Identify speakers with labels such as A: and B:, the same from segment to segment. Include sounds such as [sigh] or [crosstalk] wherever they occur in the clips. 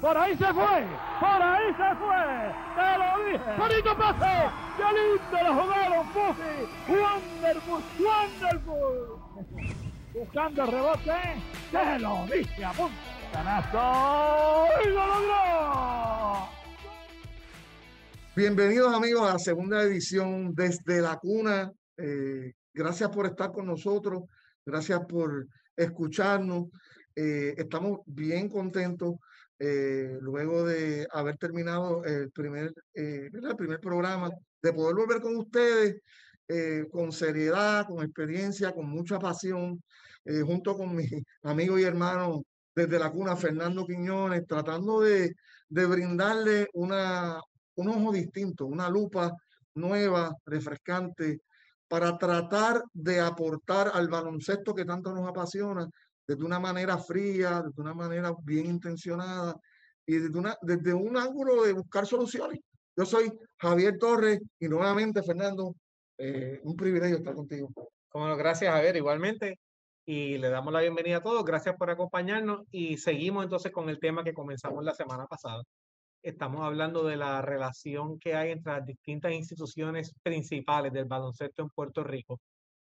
A: Por ahí se fue. Por ahí se fue. Te lo dije. Bonito pase. Qué lindo lo jugaron Buffy. Wonderful. Wonderful. Buscando el rebote. Te lo dije a. Canasto. Y lo logró.
B: Bienvenidos amigos a la segunda edición desde la cuna. Eh, gracias por estar con nosotros. Gracias por escucharnos. Eh, estamos bien contentos eh, luego de haber terminado el primer, eh, el primer programa, de poder volver con ustedes con seriedad, con experiencia, con mucha pasión, junto con mi [laughs] amigo y hermano desde la cuna, Fernando Quiñones, tratando de, de brindarle una, un ojo distinto, una lupa nueva, refrescante, para tratar de aportar al baloncesto que tanto nos apasiona desde una manera fría, desde una manera bien intencionada y desde, una, desde un ángulo de buscar soluciones. Yo soy Javier Torres y nuevamente, Fernando, eh, un privilegio estar contigo.
C: Bueno, gracias Javier, igualmente. Y le damos la bienvenida a todos. Gracias por acompañarnos y seguimos entonces con el tema que comenzamos la semana pasada. Estamos hablando de la relación que hay entre las distintas instituciones principales del baloncesto en Puerto Rico.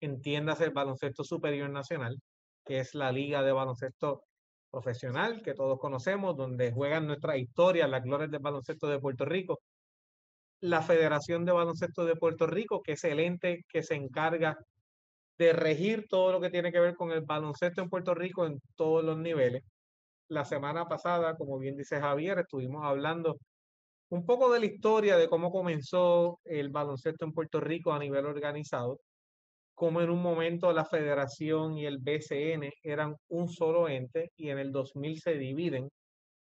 C: Entiéndase el baloncesto superior nacional, que es la Liga de Baloncesto Profesional, que todos conocemos, donde juegan nuestra historia, las glorias del baloncesto de Puerto Rico. La Federación de Baloncesto de Puerto Rico, que es el ente que se encarga de regir todo lo que tiene que ver con el baloncesto en Puerto Rico en todos los niveles. La semana pasada, como bien dice Javier, estuvimos hablando un poco de la historia de cómo comenzó el baloncesto en Puerto Rico a nivel organizado como en un momento la federación y el BCN eran un solo ente y en el 2000 se dividen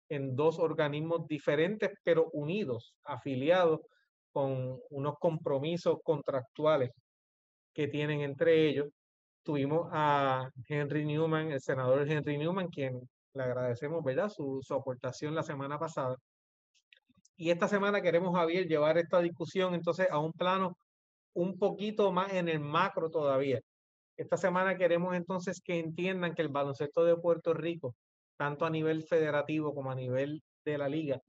C: en dos organismos diferentes pero unidos, afiliados con unos compromisos contractuales que tienen entre ellos. Tuvimos a Henry Newman, el senador Henry Newman, quien le agradecemos, ¿verdad?, su, su aportación la semana pasada. Y esta semana queremos, Javier, llevar esta discusión entonces a un plano un poquito más en el macro todavía. Esta semana queremos entonces que entiendan que el baloncesto de Puerto Rico, tanto a nivel federativo como a nivel de la liga,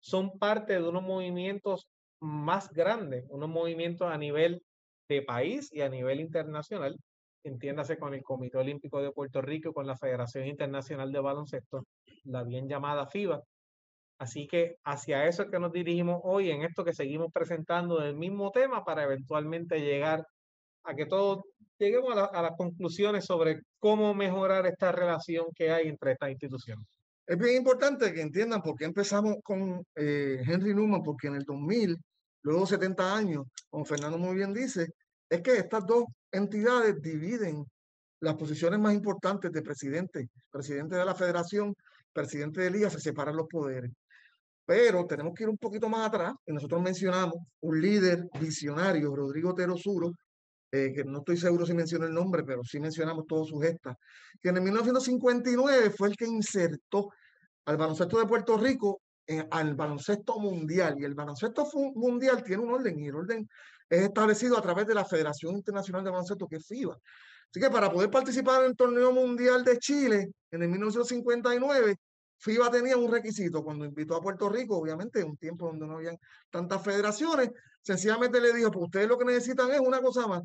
C: son parte de unos movimientos más grandes, unos movimientos a nivel de país y a nivel internacional, entiéndase con el Comité Olímpico de Puerto Rico, con la Federación Internacional de Baloncesto, la bien llamada FIBA, Así que hacia eso es que nos dirigimos hoy en esto que seguimos presentando del mismo tema para eventualmente llegar a que todos lleguemos a, las conclusiones sobre cómo mejorar esta relación que hay entre estas instituciones.
B: Es bien importante que entiendan por qué empezamos con eh, Henry Newman, porque en el 2000, luego de 70 años, como Fernando muy bien dice, es que estas dos entidades dividen las posiciones más importantes de presidente, presidente de la federación, presidente de liga, se separan los poderes. Pero tenemos que ir un poquito más atrás, y nosotros mencionamos un líder visionario, Rodrigo Terosuro, eh, que no estoy seguro si mencionó el nombre, pero sí mencionamos todas sus gestas, que en 1959 fue el que insertó al baloncesto de Puerto Rico al baloncesto mundial. Y el baloncesto mundial tiene un orden, y el orden es establecido a través de la Federación Internacional de Baloncesto, que es FIBA. Así que para poder participar en el torneo mundial de Chile en el 1959, FIBA tenía un requisito cuando invitó a Puerto Rico, obviamente en un tiempo donde no habían tantas federaciones, sencillamente le dijo, pues ustedes lo que necesitan es una cosa más,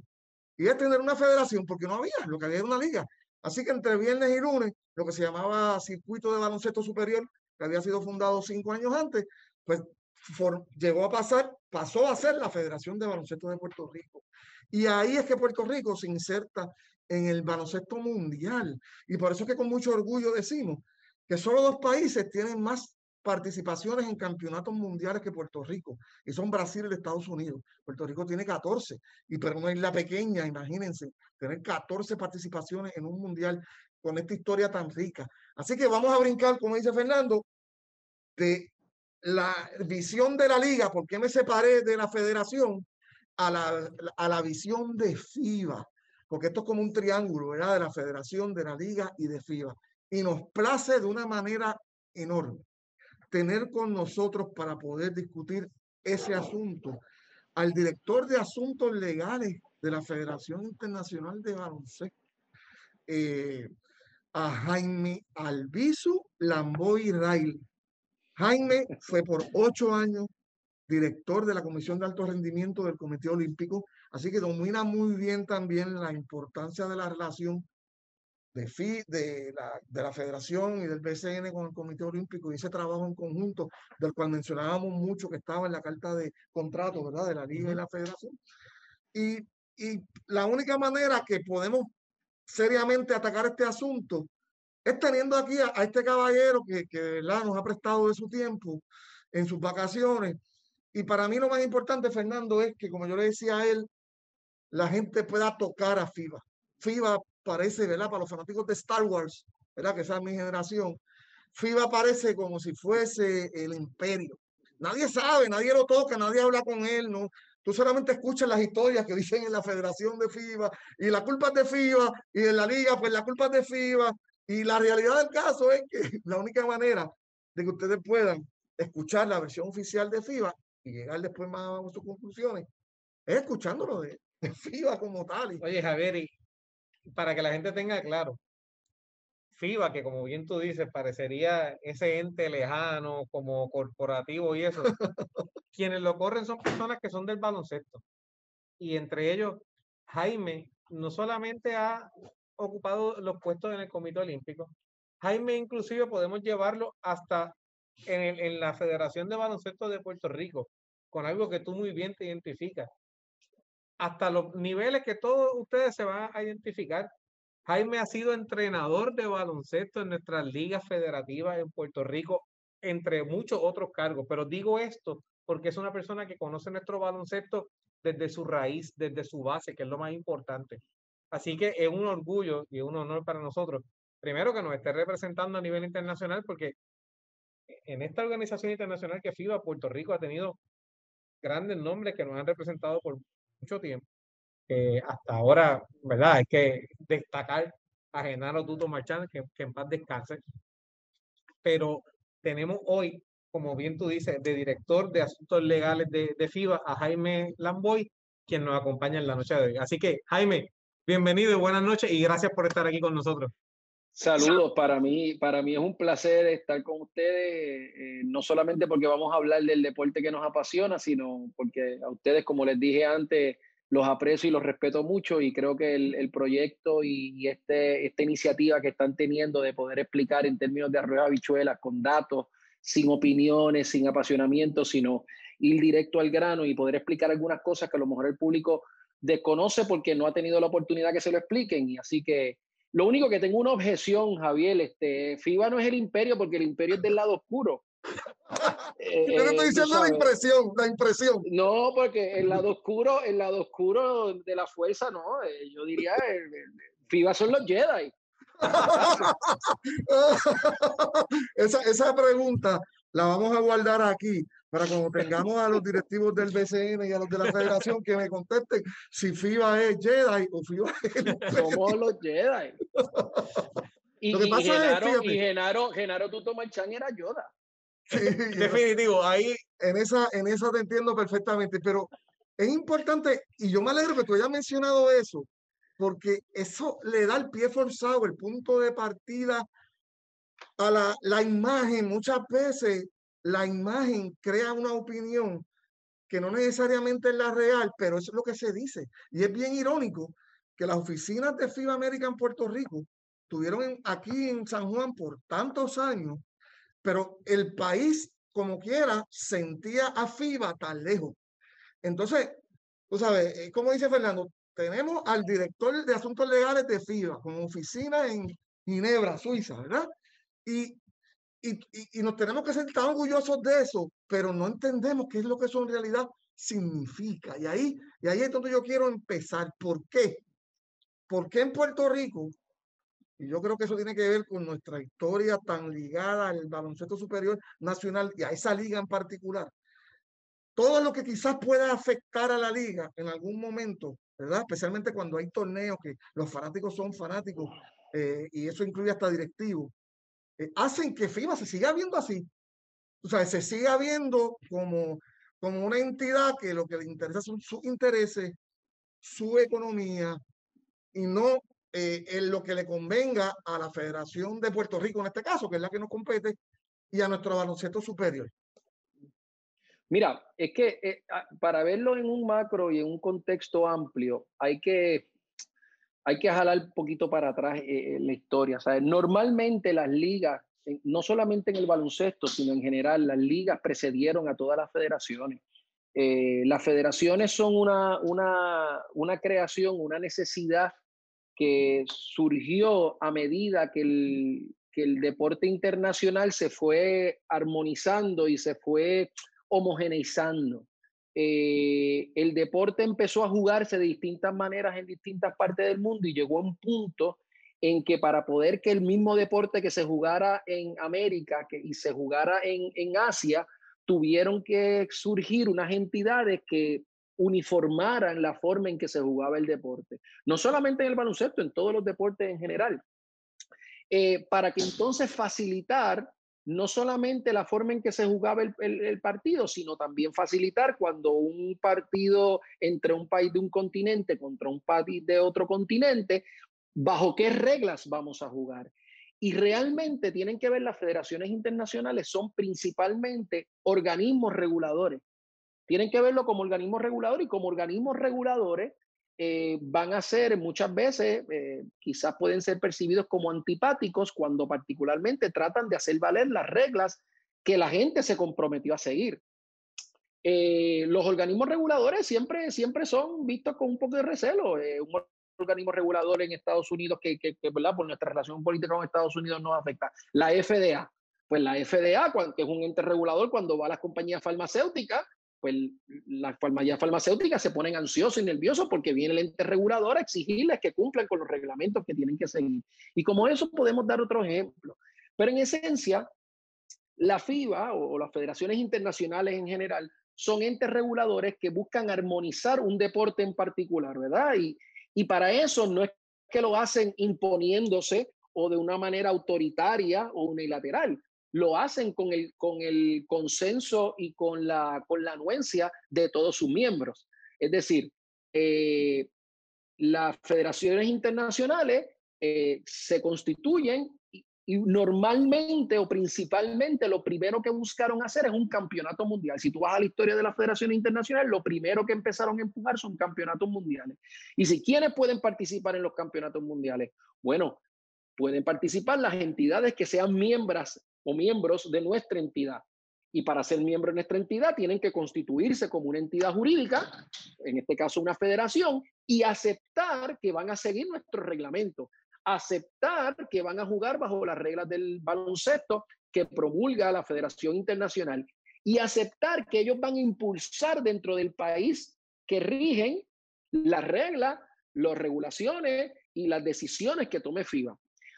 B: y es tener una federación, porque no había, lo que había era una liga. Así que entre viernes y lunes, lo que se llamaba Circuito de Baloncesto Superior, que había sido fundado cinco años antes, pues llegó a pasar, pasó a ser la Federación de Baloncesto de Puerto Rico. Y ahí es que Puerto Rico se inserta en el baloncesto mundial. Y por eso es que con mucho orgullo decimos que solo dos países tienen más participaciones en campeonatos mundiales que Puerto Rico, y son Brasil y Estados Unidos. Puerto Rico tiene 14, y pero una isla pequeña, imagínense, tener 14 participaciones en un mundial con esta historia tan rica. Así que vamos a brincar, como dice Fernando, de la visión de la liga, porque me separé de la federación, a la, a la visión de FIBA, porque esto es como un triángulo, ¿verdad? De la federación, de la liga y de FIBA y nos place de una manera enorme tener con nosotros para poder discutir ese asunto al director de asuntos legales de la Federación Internacional de Baloncesto, eh, a Jaime Albizu Lamboy Rail. Jaime fue por ocho años director de la Comisión de Alto Rendimiento del Comité Olímpico, así que domina muy bien también la importancia de la relación de, FI, de, la, de la Federación y del BCN con el Comité Olímpico y ese trabajo en conjunto del cual mencionábamos mucho que estaba en la carta de contrato, ¿verdad? De la Liga y la Federación. Y, y la única manera que podemos seriamente atacar este asunto es teniendo aquí a, este caballero que, que ¿verdad? nos ha prestado de su tiempo en sus vacaciones. Y para mí lo más importante, Fernando, es que, como yo le decía a él, la gente pueda tocar a FIBA. FIBA parece, ¿verdad? Para los fanáticos de Star Wars, ¿verdad? Que esa es mi generación. FIBA parece como si fuese el imperio. Nadie sabe, nadie lo toca, nadie habla con él, ¿no? Tú solamente escuchas las historias que [laughs] dicen en la Federación de FIBA y la culpa es de FIBA y en la liga, pues la culpa es de FIBA. Y la realidad del caso es que [laughs] la única manera de que ustedes puedan escuchar la versión oficial de FIBA y llegar después más a sus conclusiones es escuchándolo de, [laughs] FIBA como tal.
C: Oye, Javier, para que la gente tenga claro, FIBA, que como bien tú dices, parecería ese ente lejano, como corporativo y eso, [laughs] quienes lo corren son personas que son del baloncesto. Y entre ellos, Jaime no solamente ha ocupado los puestos en el Comité Olímpico, Jaime inclusive podemos llevarlo hasta en, en la Federación de Baloncesto de Puerto Rico, con algo que tú muy bien te identificas. Hasta los niveles que todos ustedes se van a identificar. Jaime ha sido entrenador de baloncesto en nuestras ligas federativas en Puerto Rico, entre muchos otros cargos. Pero digo esto porque es una persona que conoce nuestro baloncesto desde su raíz, desde su base, que es lo más importante. Así que es un orgullo y un honor para nosotros, primero que nos esté representando a nivel internacional, porque en esta organización internacional que FIBA, Puerto Rico ha tenido grandes nombres que nos han representado por mucho tiempo. hasta ahora, ¿verdad? Hay que destacar a Genaro Tuto Marchán, que, que en paz descanse. Pero tenemos hoy, como bien tú dices, de director de asuntos legales de, de FIBA a Jaime Lamboy, quien nos acompaña en la noche de hoy. Así que, Jaime, bienvenido y buenas noches y gracias por estar aquí con nosotros.
D: Saludos, para mí, para mí es un placer estar con ustedes, eh, no solamente porque vamos a hablar del deporte que nos apasiona, sino porque a ustedes, como les dije antes, los aprecio y los respeto mucho y creo que el, proyecto y, este, esta iniciativa que están teniendo de poder explicar en términos de arroyo habichuelas, con datos, sin opiniones, sin apasionamiento, sino ir directo al grano y poder explicar algunas cosas que a lo mejor el público desconoce porque no ha tenido la oportunidad que se lo expliquen. Y así que lo único que tengo una objeción, Javier, este, FIBA no es el imperio porque el imperio es del lado oscuro. [laughs]
B: Eh, Yo estoy diciendo la impresión, la impresión.
D: No, porque el lado oscuro, el lado oscuro de la fuerza, no, eh, yo diría, FIBA son los Jedi. [laughs]
B: esa, esa pregunta la vamos a guardar aquí para cuando tengamos a los directivos del BCN y a los de la federación que me contesten si FIBA es Jedi o FIBA
D: es... Somos los Jedi. [laughs] Y, Lo que pasa Genaro, es, y Genaro, Genaro Tuto Marchán era Yoda.
B: Sí, [laughs] Definitivo, ahí en esa, en esa te entiendo perfectamente, pero es importante, y yo me alegro que tú hayas mencionado eso, porque eso le da el pie forzado, el punto de partida a la, la imagen muchas veces la imagen crea una opinión que no necesariamente es la real, pero eso es lo que se dice. Y es bien irónico que las oficinas de FIBA América en Puerto Rico tuvieron aquí en San Juan por tantos años, pero el país, como quiera, sentía a FIBA tan lejos. Entonces, tú sabes, eh, como dice Fernando, tenemos al director de asuntos legales de FIBA como oficina en Ginebra, Suiza, ¿verdad? Y y, nos tenemos que sentir orgullosos de eso, pero no entendemos qué es lo que eso en realidad significa. Y ahí, y ahí es donde yo quiero empezar. ¿Por qué? Porque en Puerto Rico, y yo creo que eso tiene que ver con nuestra historia tan ligada al baloncesto superior nacional y a esa liga en particular, todo lo que quizás pueda afectar a la liga en algún momento, ¿verdad? Especialmente cuando hay torneos que los fanáticos son fanáticos, eh, y eso incluye hasta directivos, eh, hacen que FIBA se siga viendo así. O sea, se siga viendo como, como una entidad que lo que le interesa son sus intereses, su economía y no eh, en lo que le convenga a la Federación de Puerto Rico en este caso, que es la que nos compete, y a nuestro baloncesto superior?
D: Mira, es que eh, para verlo en un macro y en un contexto amplio, hay que, hay que jalar un poquito para atrás eh, la historia. Normalmente las ligas, no solamente en el baloncesto, sino en general, las ligas precedieron a todas las federaciones. Eh, las federaciones son una, una, una, creación, una necesidad que surgió a medida que el, que el deporte internacional se fue armonizando y se fue homogeneizando. Eh, el deporte empezó a jugarse de distintas maneras en distintas partes del mundo y llegó a un punto en que para poder que el mismo deporte que se jugara en América y se jugara en, en Asia, tuvieron que surgir unas entidades que uniformaran la forma en que se jugaba el deporte. No solamente en el baloncesto, en todos los deportes en general. Eh, para que entonces facilitar no solamente la forma en que se jugaba el, partido, sino también facilitar cuando un partido entre un país de un continente contra un país de otro continente, bajo qué reglas vamos a jugar. Y realmente tienen que ver las federaciones internacionales, son principalmente organismos reguladores. Tienen que verlo como organismos reguladores y como organismos reguladores eh, van a ser muchas veces, eh, quizás pueden ser percibidos como antipáticos cuando particularmente tratan de hacer valer las reglas que la gente se comprometió a seguir. Eh, los organismos reguladores siempre, siempre son vistos con un poco de recelo. un organismo regulador en Estados Unidos que, que, ¿verdad? por nuestra relación política con Estados Unidos nos afecta. La FDA, pues la FDA, que es un ente regulador, cuando va a las compañías farmacéuticas, pues las compañías farmacéuticas se ponen ansiosos y nerviosos porque viene el ente regulador a exigirles que cumplan con los reglamentos que tienen que seguir. Y como eso podemos dar otro ejemplo. Pero en esencia, la FIBA o, o las federaciones internacionales en general son entes reguladores que buscan armonizar un deporte en particular, ¿verdad? Y, y para eso no es que lo hacen imponiéndose o de una manera autoritaria o unilateral. Lo hacen con el, con el consenso y con la, con la anuencia de todos sus miembros. Es decir, eh, las federaciones internacionales eh, se constituyen y normalmente o principalmente lo primero que buscaron hacer es un campeonato mundial. Si tú vas a la historia de la Federación Internacional, lo primero que empezaron a empujar son campeonatos mundiales. Y si quiénes pueden participar en los campeonatos mundiales, bueno, pueden participar las entidades que sean miembros o miembros de nuestra entidad. Y para ser miembro de nuestra entidad tienen que constituirse como una entidad jurídica, en este caso una federación, y aceptar que van a seguir nuestro reglamento aceptar que van a jugar bajo las reglas del baloncesto que promulga la Federación Internacional y aceptar que ellos van a impulsar dentro del país que rigen las reglas, las regulaciones y las decisiones que tome FIBA.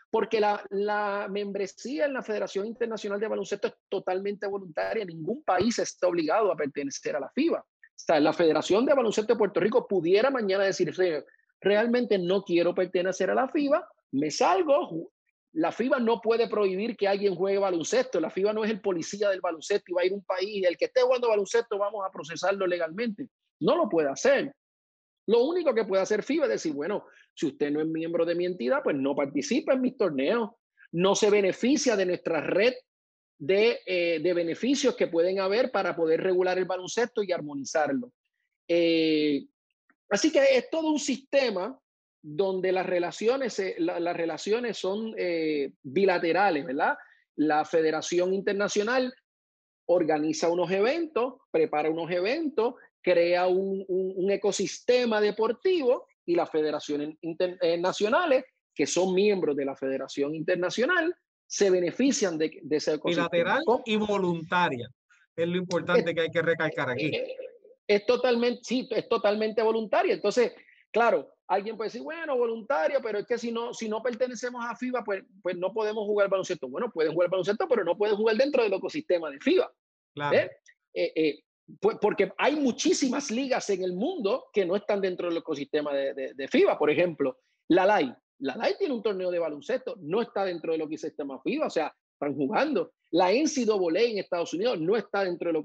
D: Porque la, membresía en la Federación Internacional de Baloncesto es totalmente voluntaria. Ningún país está obligado a pertenecer a la FIBA. O sea, la Federación de Baloncesto de Puerto Rico pudiera mañana decir, realmente no quiero pertenecer a la FIBA, me salgo. La FIBA no puede prohibir que alguien juegue baloncesto. La FIBA no es el policía del baloncesto y va a ir un país el que esté jugando baloncesto vamos a procesarlo legalmente. No lo puede hacer. Lo único que puede hacer FIBA es decir, bueno, si usted no es miembro de mi entidad, pues no participa en mis torneos, no se beneficia de nuestra red de, eh, de beneficios que pueden haber para poder regular el baloncesto y armonizarlo. Eh, así que es todo un sistema donde las relaciones, las relaciones son eh, bilaterales, ¿verdad? La Federación Internacional organiza unos eventos, prepara unos eventos, crea un, ecosistema deportivo y las federaciones eh, que son miembros de la Federación Internacional, se benefician de, ese ecosistema.
C: Bilateral y voluntaria. Es lo importante que hay que recalcar aquí.
D: Eh, es, totalmente, sí, es totalmente voluntaria. Entonces, claro, Alguien puede decir, bueno, voluntario, pero es que si no, si no pertenecemos a FIBA, pues, pues no podemos jugar baloncesto. Bueno, pueden jugar baloncesto, pero no pueden jugar dentro del ecosistema de FIBA. Claro. ¿eh? Eh, eh, pues porque hay muchísimas ligas en el mundo que no están dentro del ecosistema de, de, FIBA. Por ejemplo, la LAI. La LAI tiene un torneo de baloncesto, no está dentro del ecosistema FIBA, o sea, están jugando. La NCAA en Estados Unidos no está dentro del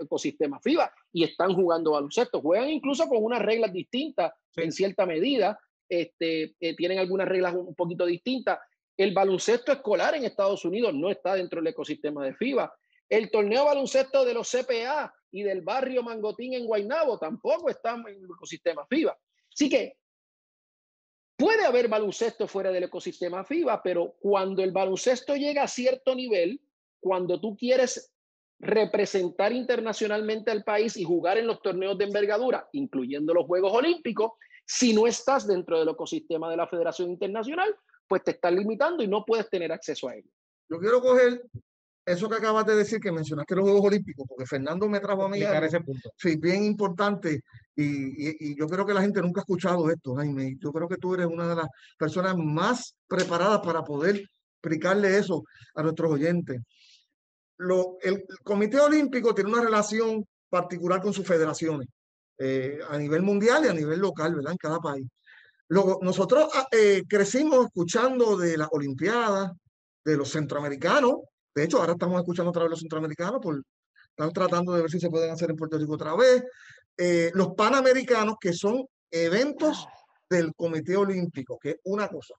D: ecosistema FIBA y están jugando baloncesto. Juegan incluso con unas reglas distintas en cierta medida. Este, eh, tienen algunas reglas un poquito distintas. El baloncesto escolar en Estados Unidos no está dentro del ecosistema de FIBA. El torneo baloncesto de los CPA y del barrio Mangotín en Guaynabo tampoco está en el ecosistema FIBA. Así que puede haber baloncesto fuera del ecosistema FIBA, pero cuando el baloncesto llega a cierto nivel, cuando tú quieres representar internacionalmente al país y jugar en los torneos de envergadura, incluyendo los Juegos Olímpicos, si no estás dentro del ecosistema de la Federación Internacional, pues te están limitando y no puedes tener acceso a ello.
B: Yo quiero coger eso que acabas de decir, que mencionaste los Juegos Olímpicos, porque Fernando me trajo a mí
C: ese punto.
B: Sí, bien importante. Y, y, yo creo que la gente nunca ha escuchado esto, Jaime. Yo creo que tú eres una de las personas más preparadas para poder explicarle eso a nuestros oyentes. Lo, el, Comité Olímpico tiene una relación particular con sus federaciones, eh, a nivel mundial y a nivel local, ¿verdad? En cada país. Luego, nosotros ah, eh, crecimos escuchando de las Olimpiadas, de los centroamericanos, de hecho, ahora estamos escuchando otra vez los centroamericanos, por, están tratando de ver si se pueden hacer en Puerto Rico otra vez. Eh, los panamericanos, que son eventos del Comité Olímpico, que es una cosa.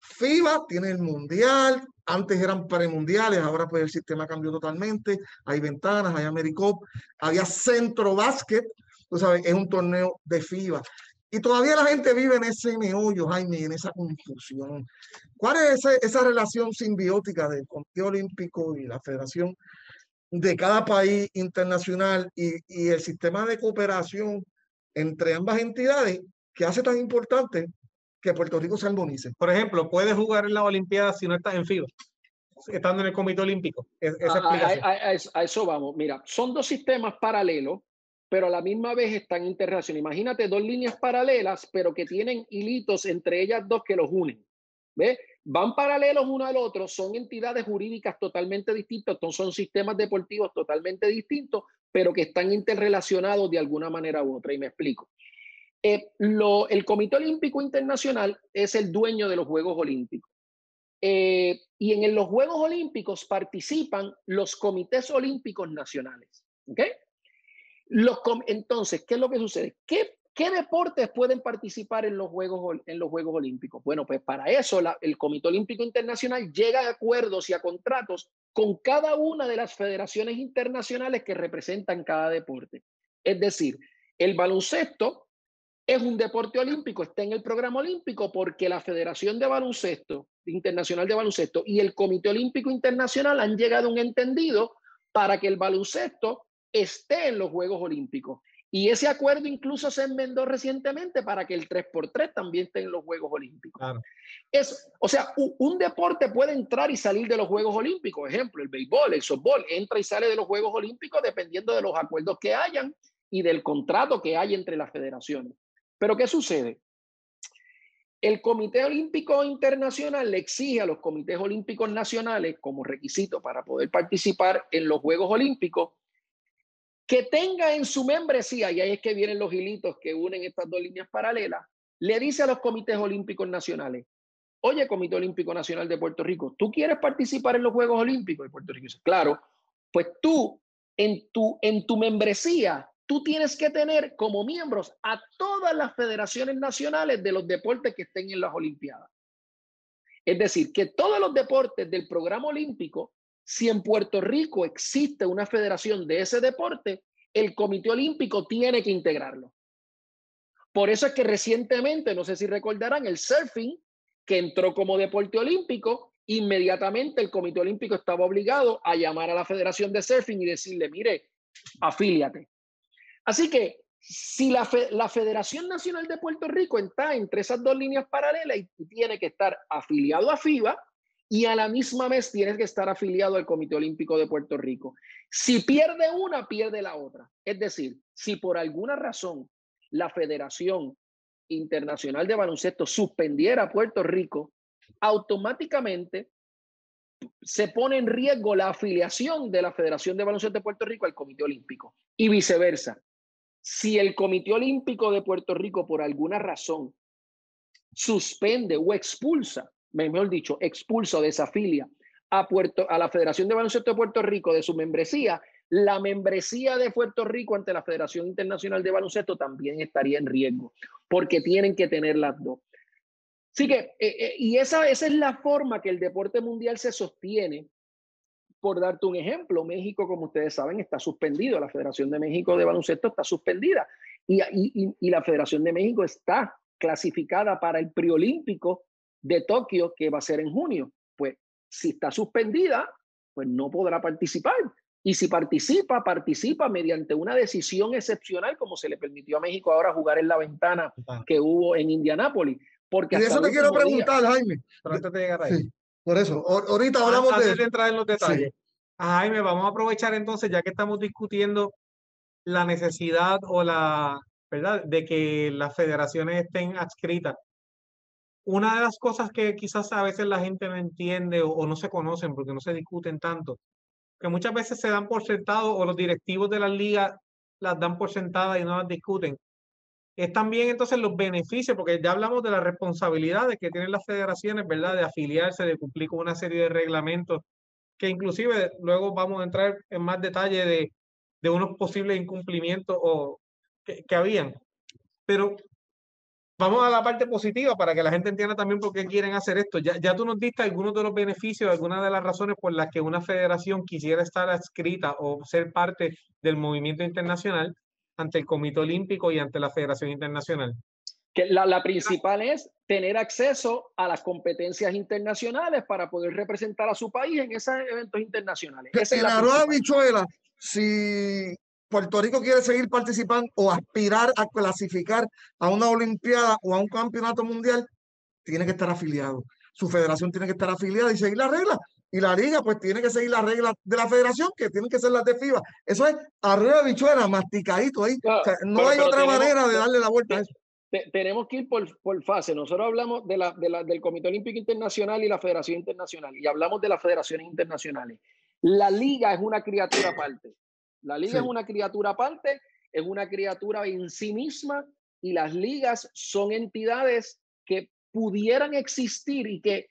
B: FIBA tiene el mundial, antes eran premundiales, ahora pues el sistema cambió totalmente. Hay ventanas, hay AmeriCop, había centro básquet, tú sabes, es un torneo de FIBA. Y todavía la gente vive en ese meollo, Jaime, en esa confusión. ¿Cuál es esa, relación simbiótica del Comité Olímpico y la Federación de cada país internacional y, y el sistema de cooperación entre ambas entidades que hace tan importante que Puerto Rico se armonice?
C: Por ejemplo, puedes jugar en la Olimpiada si no estás en FIBA, estando en el Comité Olímpico.
D: a eso vamos. Mira, son dos sistemas paralelos pero a la misma vez están interrelacionados. Imagínate dos líneas paralelas, pero que tienen hilitos entre ellas dos que los unen. ¿Ve? Van paralelos uno al otro, son entidades jurídicas totalmente distintas, son sistemas deportivos totalmente distintos, pero que están interrelacionados de alguna manera u otra. Y me explico. Eh, el Comité Olímpico Internacional es el dueño de los Juegos Olímpicos. Eh, y en los Juegos Olímpicos participan los comités olímpicos nacionales. ¿okay? Los, entonces, ¿qué es lo que sucede? ¿Qué, ¿Qué deportes pueden participar en los, Juegos, en los Juegos Olímpicos? Bueno, pues para eso el Comité Olímpico Internacional llega a acuerdos y a contratos con cada una de las federaciones internacionales que representan cada deporte. Es decir, el baloncesto es un deporte olímpico, está en el programa olímpico porque la Federación de Baloncesto Internacional de Baloncesto y el Comité Olímpico Internacional han llegado a un entendido para que el baloncesto esté en los Juegos Olímpicos. Y ese acuerdo incluso se enmendó recientemente para que el 3x3 también esté en los Juegos Olímpicos. Es, o sea, un, deporte puede entrar y salir de los Juegos Olímpicos. Ejemplo, el béisbol, el softball, entra y sale de los Juegos Olímpicos dependiendo de los acuerdos que hayan y del contrato que hay entre las federaciones. Pero ¿qué sucede? El Comité Olímpico Internacional le exige a los comités olímpicos nacionales como requisito para poder participar en los Juegos Olímpicos que tenga en su membresía, y ahí es que vienen los hilitos que unen estas dos líneas paralelas, le dice a los comités olímpicos nacionales, oye, Comité Olímpico Nacional de Puerto Rico, ¿tú quieres participar en los Juegos Olímpicos de Puerto Rico? Dice, claro, pues tú, en tu, en tu membresía, tú tienes que tener como miembros a todas las federaciones nacionales de los deportes que estén en las Olimpiadas. Es decir, que todos los deportes del programa olímpico si en Puerto Rico existe una federación de ese deporte, el Comité Olímpico tiene que integrarlo. Por eso es que recientemente, no sé si recordarán, el surfing, que entró como deporte olímpico, inmediatamente el Comité Olímpico estaba obligado a llamar a la Federación de Surfing y decirle, mire, afíliate. Así que si la, la Federación Nacional de Puerto Rico está entre esas dos líneas paralelas y tiene que estar afiliado a FIBA, y a la misma vez tienes que estar afiliado al Comité Olímpico de Puerto Rico. Si pierde una, pierde la otra. Es decir, si por alguna razón la Federación Internacional de Baloncesto suspendiera a Puerto Rico, automáticamente se pone en riesgo la afiliación de la Federación de Baloncesto de Puerto Rico al Comité Olímpico y viceversa. Si el Comité Olímpico de Puerto Rico por alguna razón suspende o expulsa mejor dicho, expulso, desafilia a, Puerto, a la Federación de Baloncesto de Puerto Rico de su membresía, la membresía de Puerto Rico ante la Federación Internacional de Baloncesto también estaría en riesgo, porque tienen que tener las dos. Así que, eh, eh, y esa, esa es la forma que el deporte mundial se sostiene. Por darte un ejemplo, México, como ustedes saben, está suspendido. La Federación de México de Baloncesto está suspendida. Y, y, y la Federación de México está clasificada para el preolímpico de Tokio, que va a ser en junio. Pues si está suspendida, pues no podrá participar. Y si participa, participa mediante una decisión excepcional, como se le permitió a México ahora jugar en la ventana que hubo en Indianápolis. Porque
B: y eso te quiero preguntar, Jaime. por eso, ahorita hablamos
C: antes de... entrar en los detalles. Jaime, vamos a aprovechar entonces, ya que estamos discutiendo la necesidad o la, ¿verdad?, de que las federaciones estén adscritas. Una de las cosas que quizás a veces la gente no entiende o, o no se conocen porque no se discuten tanto, que muchas veces se dan por sentado o los directivos de las ligas las dan por sentadas y no las discuten, es también entonces los beneficios, porque ya hablamos de las responsabilidades que tienen las federaciones, ¿verdad? De afiliarse, de cumplir con una serie de reglamentos, que inclusive luego vamos a entrar en más detalle de, de unos posibles incumplimientos o que, que habían. Pero vamos a la parte positiva para que la gente entienda también por qué quieren hacer esto. Ya, ya tú nos diste algunos de los beneficios, algunas de las razones por las que una federación quisiera estar adscrita o ser parte del movimiento internacional ante el Comité Olímpico y ante la Federación Internacional?
D: Que la, la principal es tener acceso a las competencias internacionales para poder representar a su país en esos eventos internacionales.
B: Esa la rueda bichuela, si Puerto Rico quiere seguir participando o aspirar a clasificar a una Olimpiada o a un campeonato mundial, tiene que estar afiliado. Su federación tiene que estar afiliada y seguir las reglas y la liga pues tiene que seguir las reglas de la federación, que tienen que ser las de FIBA. Eso es arriba de bichuela, masticadito ahí. no hay otra manera de darle la vuelta a eso.
D: tenemos que ir por, por fase. Nosotros hablamos de la, de la, del Comité Olímpico Internacional y la Federación Internacional, y hablamos de las federaciones internacionales. La liga es una criatura aparte. La liga es una criatura aparte, es una criatura en sí misma, y las ligas son entidades que pudieran existir y que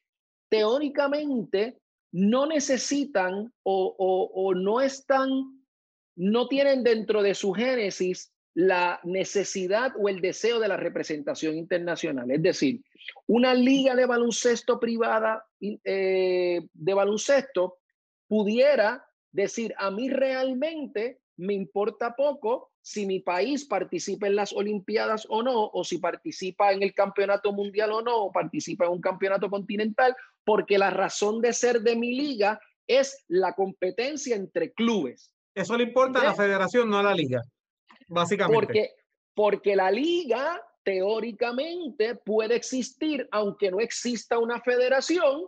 D: teóricamente no necesitan o, no están, no tienen dentro de su génesis la necesidad o el deseo de la representación internacional. Es decir, una liga de baloncesto privada eh, de baloncesto pudiera decir, a mí realmente me importa poco si mi país participa en las Olimpiadas o no, o si participa en el campeonato mundial o no, o participa en un campeonato continental, porque la razón de ser de mi liga es la competencia entre clubes.
C: Eso le importa a la federación, no a la liga, básicamente.
D: Porque, porque la liga teóricamente puede existir, aunque no exista una federación,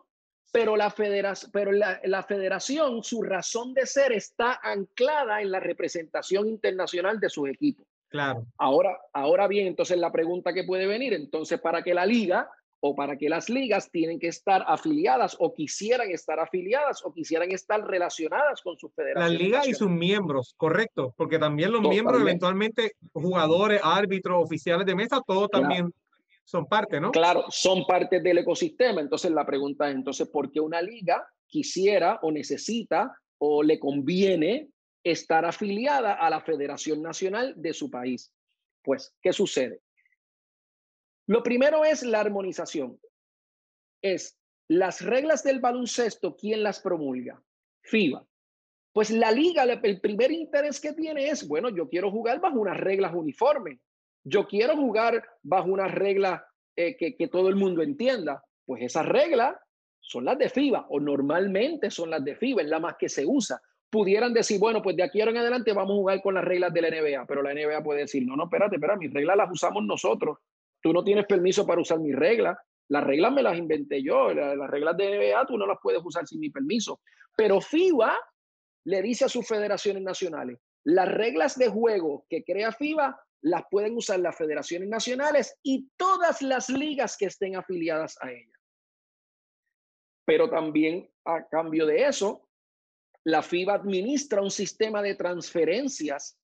D: pero la, federación, pero la, la, federación, su razón de ser está anclada en la representación internacional de sus equipos.
C: Claro.
D: Ahora, ahora bien, entonces la pregunta que puede venir, entonces para que la liga o para que las ligas tienen que estar afiliadas o quisieran estar afiliadas o quisieran estar relacionadas con sus federaciones.
C: Las ligas y sus miembros, correcto, porque también los miembros eventualmente, jugadores, árbitros, oficiales de mesa, todo también son parte, ¿no?
D: Claro, son parte del ecosistema. Entonces la pregunta es, entonces, ¿por qué una liga quisiera o necesita o le conviene estar afiliada a la Federación Nacional de su país? Pues, ¿qué sucede? Lo primero es la armonización. Es las reglas del baloncesto, ¿quién las promulga? FIBA. Pues la liga, el primer interés que tiene es, bueno, yo quiero jugar bajo unas reglas uniformes. Yo quiero jugar bajo unas reglas eh, que, que todo el mundo entienda. Pues esas reglas son las de FIBA o normalmente son las de FIBA, es la más que se usa. Pudieran decir, bueno, pues de aquí en adelante vamos a jugar con las reglas de la NBA, pero la NBA puede decir, no, no, espérate, espérate, mis reglas las usamos nosotros. Tú no tienes permiso para usar mis reglas. Las reglas me las inventé yo. Las reglas de NBA tú no las puedes usar sin mi permiso. Pero FIBA le dice a sus federaciones nacionales, las reglas de juego que crea FIBA las pueden usar las federaciones nacionales y todas las ligas que estén afiliadas a ella. Pero también a cambio de eso, la FIBA administra un sistema de transferencias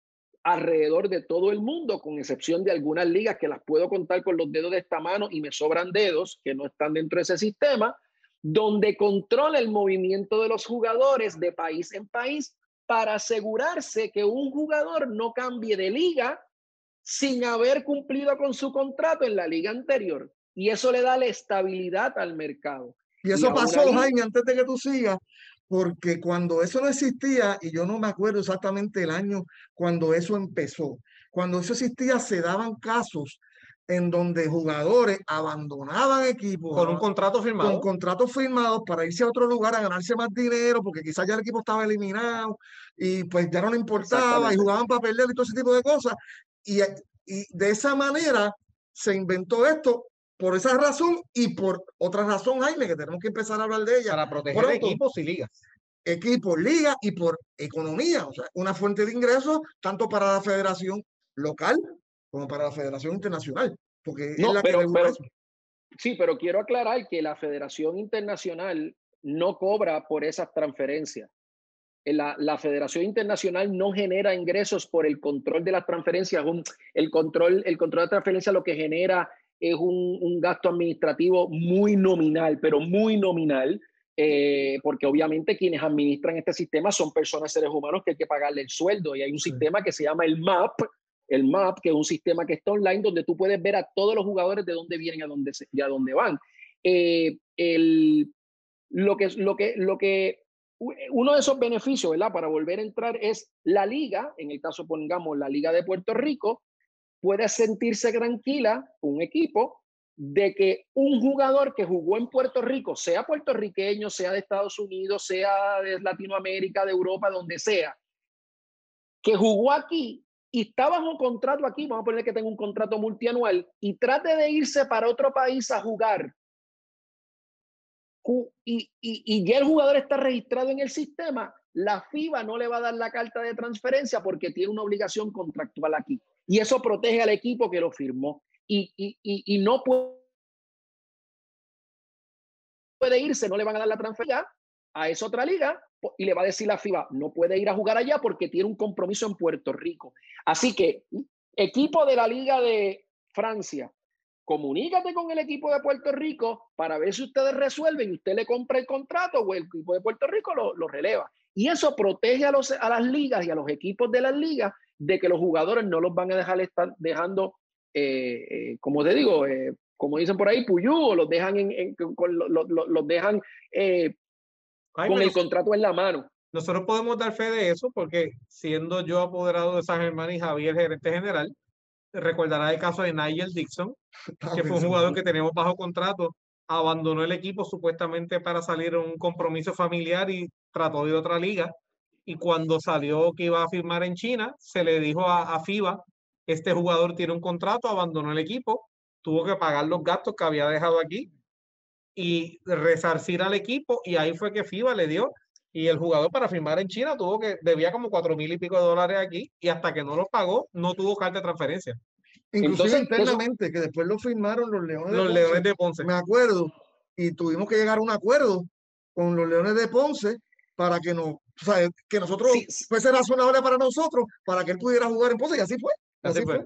D: alrededor de todo el mundo, con excepción de algunas ligas que las puedo contar con los dedos de esta mano y me sobran dedos que no están dentro de ese sistema, donde controla el movimiento de los jugadores de país en país para asegurarse que un jugador no cambie de liga sin haber cumplido con su contrato en la liga anterior. y eso le da la estabilidad al mercado.
B: Y eso pasó, Jaime, antes de que tú sigas, porque cuando eso no existía, y yo no me acuerdo exactamente el año cuando eso empezó, cuando eso existía se daban casos en donde jugadores abandonaban equipos
C: con un contrato firmado
B: con contratos firmados para irse a otro lugar a ganarse más dinero porque quizás ya el equipo estaba eliminado y pues ya no le importaba y jugaban para perder y todo ese tipo de cosas y, y de esa manera se inventó esto por esa razón y por otra razón Jaime que tenemos que empezar a hablar de ella.
C: Para proteger equipos y ligas.
B: Equipos, ligas y por economía, o sea, una fuente de ingresos tanto para la federación local como para la Federación Internacional, porque
D: no,
B: es la
D: pero,
B: que
D: Sí, pero quiero aclarar que la Federación Internacional no cobra por esas transferencias. La, la, Federación Internacional no genera ingresos por el control de las transferencias. el, control, el control de transferencias lo que genera es un, un gasto administrativo muy nominal, pero muy nominal, eh, porque obviamente quienes administran este sistema son personas, seres humanos que hay que pagarle el sueldo y hay un sistema que se llama el MAP, el MAP, que es un sistema que está online donde tú puedes ver a todos los jugadores de dónde vienen y a dónde, y a dónde van. Eh, el, lo, que, lo, que, lo que uno de esos beneficios, ¿verdad? Para volver a entrar es la liga, en el caso pongamos la liga de Puerto Rico, puede sentirse tranquila, un equipo, de que un jugador que jugó en Puerto Rico, sea puertorriqueño, sea de Estados Unidos, sea de Latinoamérica, de Europa, donde sea, que jugó aquí y está bajo contrato aquí, vamos a poner que tenga un contrato multianual y trate de irse para otro país a jugar y, ya el jugador está registrado en el sistema, la FIBA no le va a dar la carta de transferencia porque tiene una obligación contractual aquí. Y eso protege al equipo que lo firmó. Y, y no puede irse, no le van a dar la transferencia a esa otra liga y le va a decir la FIBA, no puede ir a jugar allá porque tiene un compromiso en Puerto Rico. Así que, equipo de la Liga de Francia, comunícate con el equipo de Puerto Rico para ver si ustedes resuelven y usted le compra el contrato o el equipo de Puerto Rico lo, lo releva. Y eso protege a, los, a las ligas y a los equipos de las ligas de que los jugadores no los van a dejar estar dejando, eh, eh, como te digo, eh, como dicen por ahí, puyú, o los dejan, en, los, los, dejan con el contrato en la mano.
C: Nosotros podemos dar fe de eso porque siendo yo apoderado de San Germán y Javier gerente general, recordará el caso de Nigel Dixon, [laughs] que fue un jugador que tenemos bajo contrato, abandonó el equipo supuestamente para salir a un compromiso familiar y trató de otra liga. Y cuando salió que iba a firmar en China, se le dijo a, a FIBA, este jugador tiene un contrato, abandonó el equipo, tuvo que pagar los gastos que había dejado aquí y resarcir al equipo y ahí fue que FIBA le dio y el jugador para firmar en China tuvo que debía como cuatro mil y pico de dólares aquí y hasta que no lo pagó no tuvo carta de transferencia.
B: Inclusive internamente, que después lo firmaron los Leones,
C: los
B: de,
C: Leones
B: Ponce,
C: de Ponce.
B: Me acuerdo. Y tuvimos que llegar a un acuerdo con los Leones de Ponce para que, no, o sea, que nosotros sí. fuese razonable para nosotros, para que él pudiera jugar en Ponce, y así fue.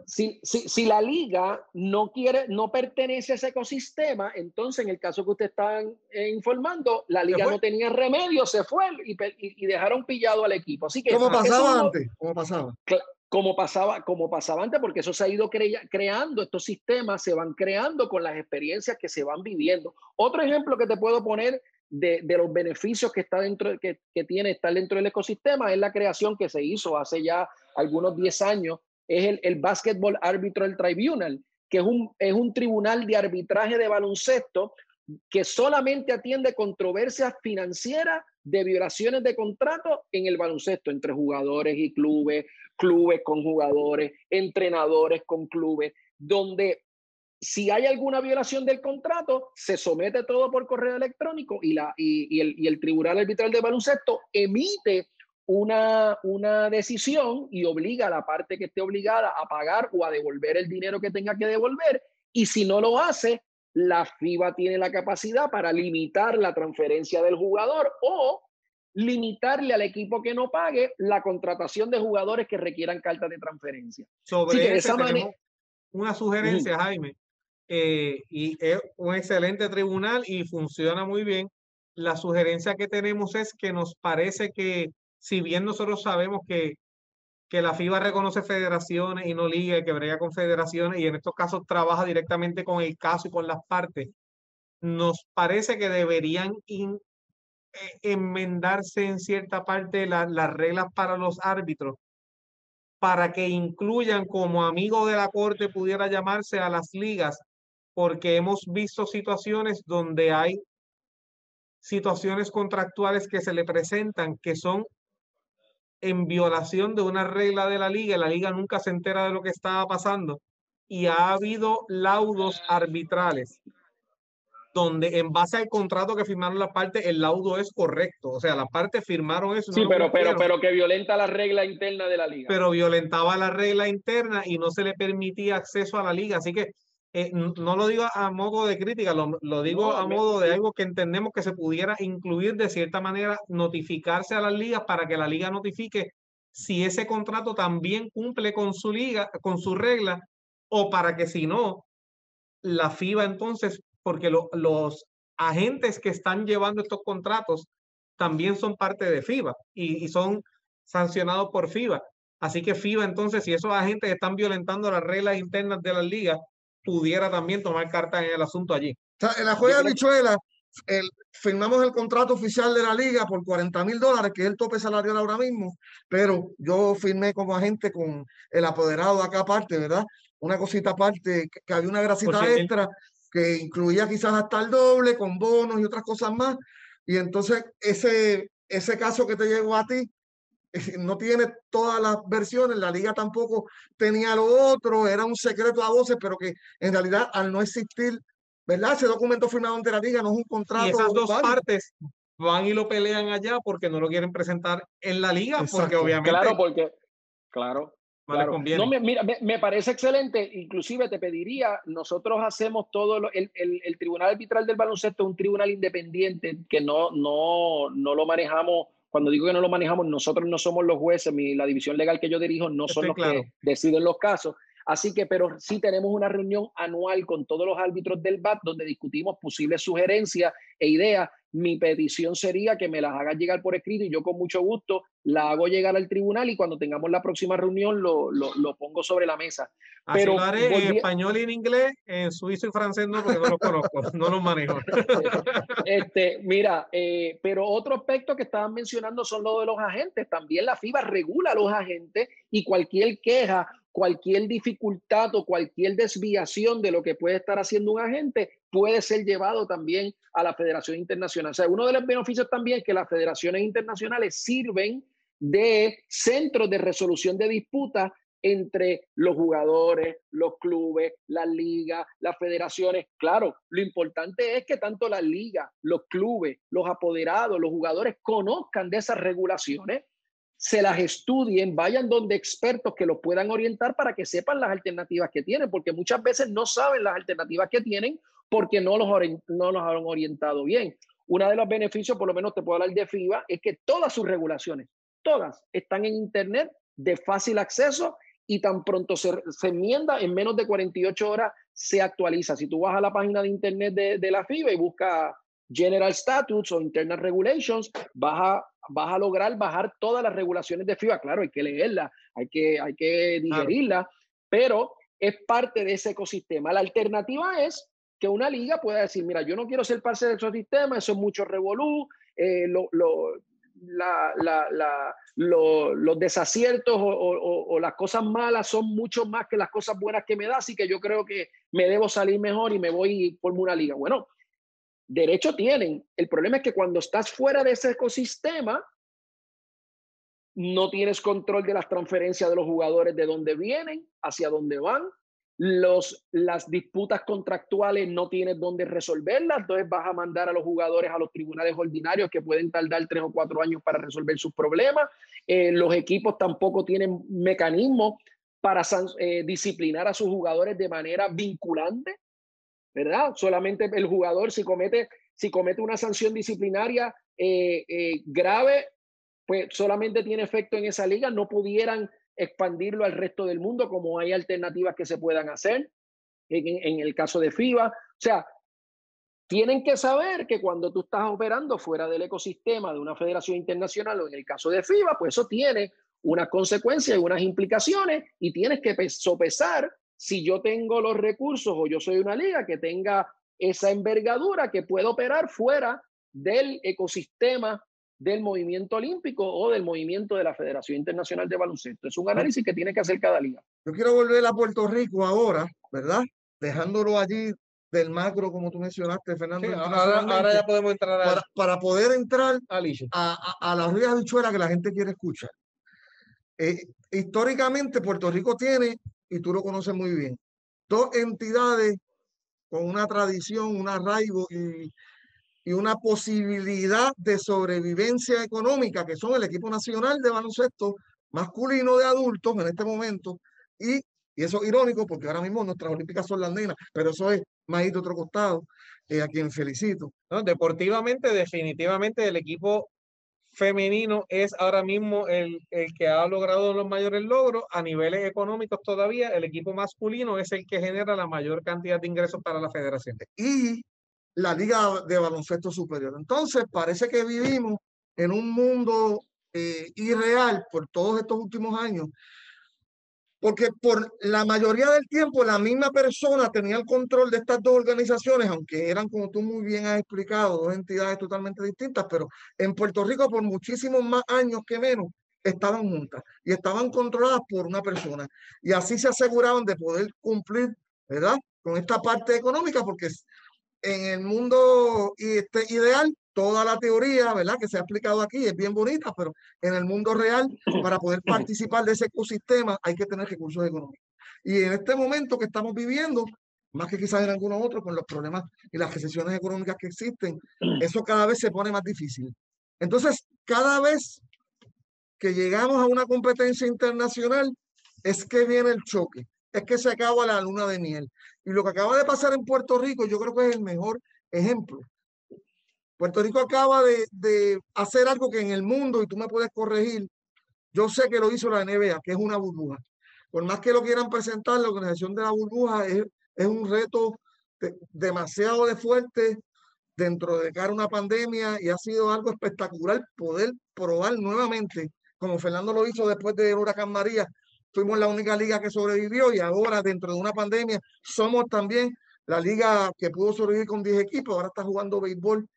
D: Si, si, si, la liga no quiere, no pertenece a ese ecosistema, entonces en el caso que usted está eh, informando, la liga no tenía remedio, se fue y, y, dejaron pillado al equipo. Así que
B: ¿Cómo pasaba antes? ¿Cómo pasaba?
D: Como pasaba, como pasaba antes, porque eso se ha ido creando, estos sistemas se van creando con las experiencias que se van viviendo. Otro ejemplo que te puedo poner de, de, los beneficios que está dentro que, que, tiene estar dentro del ecosistema es la creación que se hizo hace ya algunos 10 años es el, el Basketball Arbitral Tribunal, que es un, es un tribunal de arbitraje de baloncesto que solamente atiende controversias financieras de violaciones de contrato en el baloncesto entre jugadores y clubes, clubes con jugadores, entrenadores con clubes, donde si hay alguna violación del contrato, se somete todo por correo electrónico y, la, y, y, el, y el Tribunal Arbitral de Baloncesto emite una, una decisión y obliga a la parte que esté obligada a pagar o a devolver el dinero que tenga que devolver. Y si no lo hace, la FIBA tiene la capacidad para limitar la transferencia del jugador o limitarle al equipo que no pague la contratación de jugadores que requieran cartas de transferencia.
C: Sobre esa manera, una sugerencia, Jaime, eh, y es un excelente tribunal y funciona muy bien. La sugerencia que tenemos es que nos parece que si bien nosotros sabemos que que la FIBA reconoce federaciones y no liga, que brega con federaciones y en estos casos trabaja directamente con el caso y con las partes, nos parece que deberían eh, enmendarse en cierta parte las reglas para los árbitros para que incluyan como amigo de la corte pudiera llamarse a las ligas, porque hemos visto situaciones donde hay situaciones contractuales que se le presentan que son en violación de una regla de la liga, la liga nunca se entera de lo que estaba pasando y ha habido laudos arbitrales donde en base al contrato que firmaron la parte, el laudo es correcto. O sea, la parte firmaron eso.
D: Sí, pero, pero, pero que violenta la regla interna de la liga.
C: Pero violentaba la regla interna y no se le permitía acceso a la liga. Así que eh, no lo digo a modo de crítica, lo, lo digo a modo de algo que entendemos que se pudiera incluir de cierta manera, notificarse a las ligas para que la liga notifique si ese contrato también cumple con su liga, con su regla, o para que si no, la FIBA entonces porque los agentes que están llevando estos contratos también son parte de FIBA y, son sancionados por FIBA. Así que FIBA, entonces, si esos agentes están violentando las reglas internas de la liga, pudiera también tomar cartas en el asunto allí.
B: en la joya de bichuela, firmamos el contrato oficial de la liga por 40 mil dólares, que es el tope salarial ahora mismo, pero yo firmé como agente con el apoderado de acá aparte, ¿verdad? Una cosita aparte, que, había una grasita extra que incluía quizás hasta el doble, con bonos y otras cosas más. Y entonces ese, ese caso que te llegó a ti [laughs] no tiene todas las versiones, la liga tampoco tenía lo otro, era un secreto a voces, pero que en realidad al no existir, ¿verdad? Ese documento firmado ante la liga no es un contrato.
C: Y esas dos partes van y lo pelean allá porque no lo quieren presentar en la liga, porque obviamente...
D: Claro, porque, claro, no, me, mira, me, parece excelente. Inclusive te pediría, nosotros hacemos todo, lo, el, el, el, Tribunal Arbitral del Baloncesto es un tribunal independiente que no, no, no lo manejamos. Cuando digo que no lo manejamos, nosotros no somos los jueces, mi, la división legal que yo dirijo no son los que deciden los casos. Así que, pero sí tenemos una reunión anual con todos los árbitros del BAT donde discutimos posibles sugerencias e ideas mi petición sería que me las hagas llegar por escrito y yo con mucho gusto la hago llegar al tribunal y cuando tengamos la próxima reunión lo, lo, pongo sobre la mesa.
C: Pero lo haré en español y en inglés, en suizo y francés no, porque no los conozco, [laughs] no los manejo. [laughs]
D: Este, mira, eh, pero otro aspecto que estaban mencionando son lo de los agentes. También la FIBA regula a los agentes y cualquier queja cualquier dificultad o cualquier desviación de lo que puede estar haciendo un agente puede ser llevado también a la Federación Internacional. O sea, uno de los beneficios también es que las federaciones internacionales sirven de centros de resolución de disputas entre los jugadores, los clubes, las ligas, las federaciones. Claro, lo importante es que tanto las ligas, los clubes, los apoderados, los jugadores conozcan de esas regulaciones se las estudien, vayan donde expertos que los puedan orientar para que sepan las alternativas que tienen, porque muchas veces no saben las alternativas que tienen porque no los, no los han orientado bien. Uno de los beneficios, por lo menos te puedo hablar de FIBA, es que todas sus regulaciones, todas están en Internet de fácil acceso y tan pronto se, enmienda, en menos de 48 horas se actualiza. Si tú vas a la página de Internet de, de la FIBA y buscas General Statutes o Internal Regulations, vas a vas a lograr bajar todas las regulaciones de FIBA. Claro, hay que leerla, hay que, hay que digerirla, pero es parte de ese ecosistema. La alternativa es que una liga pueda decir, mira, yo no quiero ser parte de ese sistema, eso es mucho revolú, eh, lo, la, la, los desaciertos o, o, las cosas malas son mucho más que las cosas buenas que me da, así que yo creo que me debo salir mejor y me voy por una liga. Bueno, derecho tienen. El problema es que cuando estás fuera de ese ecosistema, no tienes control de las transferencias de los jugadores, de dónde vienen, hacia dónde van. Los, las disputas contractuales no tienes dónde resolverlas, entonces vas a mandar a los jugadores a los tribunales ordinarios que pueden tardar tres o cuatro años para resolver sus problemas. Eh, los equipos tampoco tienen mecanismos para eh, disciplinar a sus jugadores de manera vinculante. ¿verdad? Solamente el jugador si comete, si comete una sanción disciplinaria eh, grave, pues solamente tiene efecto en esa liga, no pudieran expandirlo al resto del mundo como hay alternativas que se puedan hacer en, el caso de FIBA. O sea, tienen que saber que cuando tú estás operando fuera del ecosistema de una federación internacional o en el caso de FIBA, pues eso tiene unas consecuencias y unas implicaciones y tienes que sopesar si yo tengo los recursos o yo soy una liga que tenga esa envergadura que pueda operar fuera del ecosistema del movimiento olímpico o del movimiento de la Federación Internacional de Baloncesto. Es un análisis que tiene que hacer cada liga.
B: Yo quiero volver a Puerto Rico ahora, ¿verdad? Dejándolo allí del macro, como tú mencionaste, Fernando.
C: ahora, ya podemos entrar
B: a, para, poder entrar a, a, a la rueda bichuela que la gente quiere escuchar. Eh, históricamente, Puerto Rico tiene, y tú lo conoces muy bien, dos entidades con una tradición, un arraigo y, y una posibilidad de sobrevivencia económica, que son el equipo nacional de baloncesto masculino de adultos en este momento, y, y eso es irónico porque ahora mismo nuestras olímpicas son las nenas, pero eso es más de otro costado, eh, a quien felicito.
C: deportivamente, definitivamente el equipo femenino es ahora mismo el, el, que ha logrado los mayores logros. A niveles económicos todavía, el equipo masculino es el que genera la mayor cantidad de ingresos para la federación.
B: Y la Liga de Baloncesto Superior. Entonces, parece que vivimos en un mundo eh, irreal por todos estos últimos años, porque por la mayoría del tiempo la misma persona tenía el control de estas dos organizaciones, aunque eran, como tú muy bien has explicado, dos entidades totalmente distintas, pero en Puerto Rico por muchísimos más años que menos estaban juntas y estaban controladas por una persona. Y así se aseguraban de poder cumplir, ¿verdad? Con esta parte económica, porque en el mundo este, ideal toda la teoría, ¿verdad? Que se ha explicado aquí es bien bonita, pero en el mundo real, para poder participar de ese ecosistema, hay que tener recursos económicos. Y en este momento que estamos viviendo, más que quizás en algunos otros, con los problemas y las recesiones económicas que existen, eso cada vez se pone más difícil. Entonces, cada vez que llegamos a una competencia internacional, es que viene el choque, es que se acaba la luna de miel. Y lo que acaba de pasar en Puerto Rico, yo creo que es el mejor ejemplo Puerto Rico acaba de, hacer algo que en el mundo, y tú me puedes corregir, yo sé que lo hizo la NBA, que es una burbuja. Por más que lo quieran presentar, la organización de la burbuja es, un reto demasiado de fuerte dentro de cara a una pandemia y ha sido algo espectacular poder probar nuevamente, como Fernando lo hizo después de Huracán María, fuimos la única liga que sobrevivió y ahora dentro de una pandemia somos también la liga que pudo sobrevivir con 10 equipos, ahora está jugando béisbol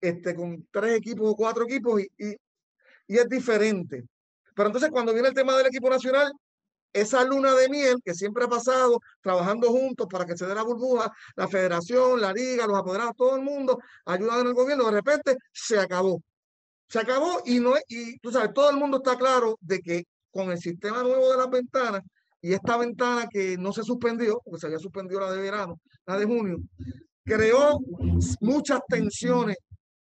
B: este, con tres equipos o cuatro equipos y, y, y es diferente. Pero entonces cuando viene el tema del equipo nacional, esa luna de miel que siempre ha pasado trabajando juntos para que se dé la burbuja, la federación, la liga, los apoderados, todo el mundo ayudando en el gobierno, de repente se acabó. Se acabó y no y tú sabes, todo el mundo está claro de que con el sistema nuevo de las ventanas y esta ventana que no se suspendió, porque se había suspendido la de verano, la de junio, creó muchas tensiones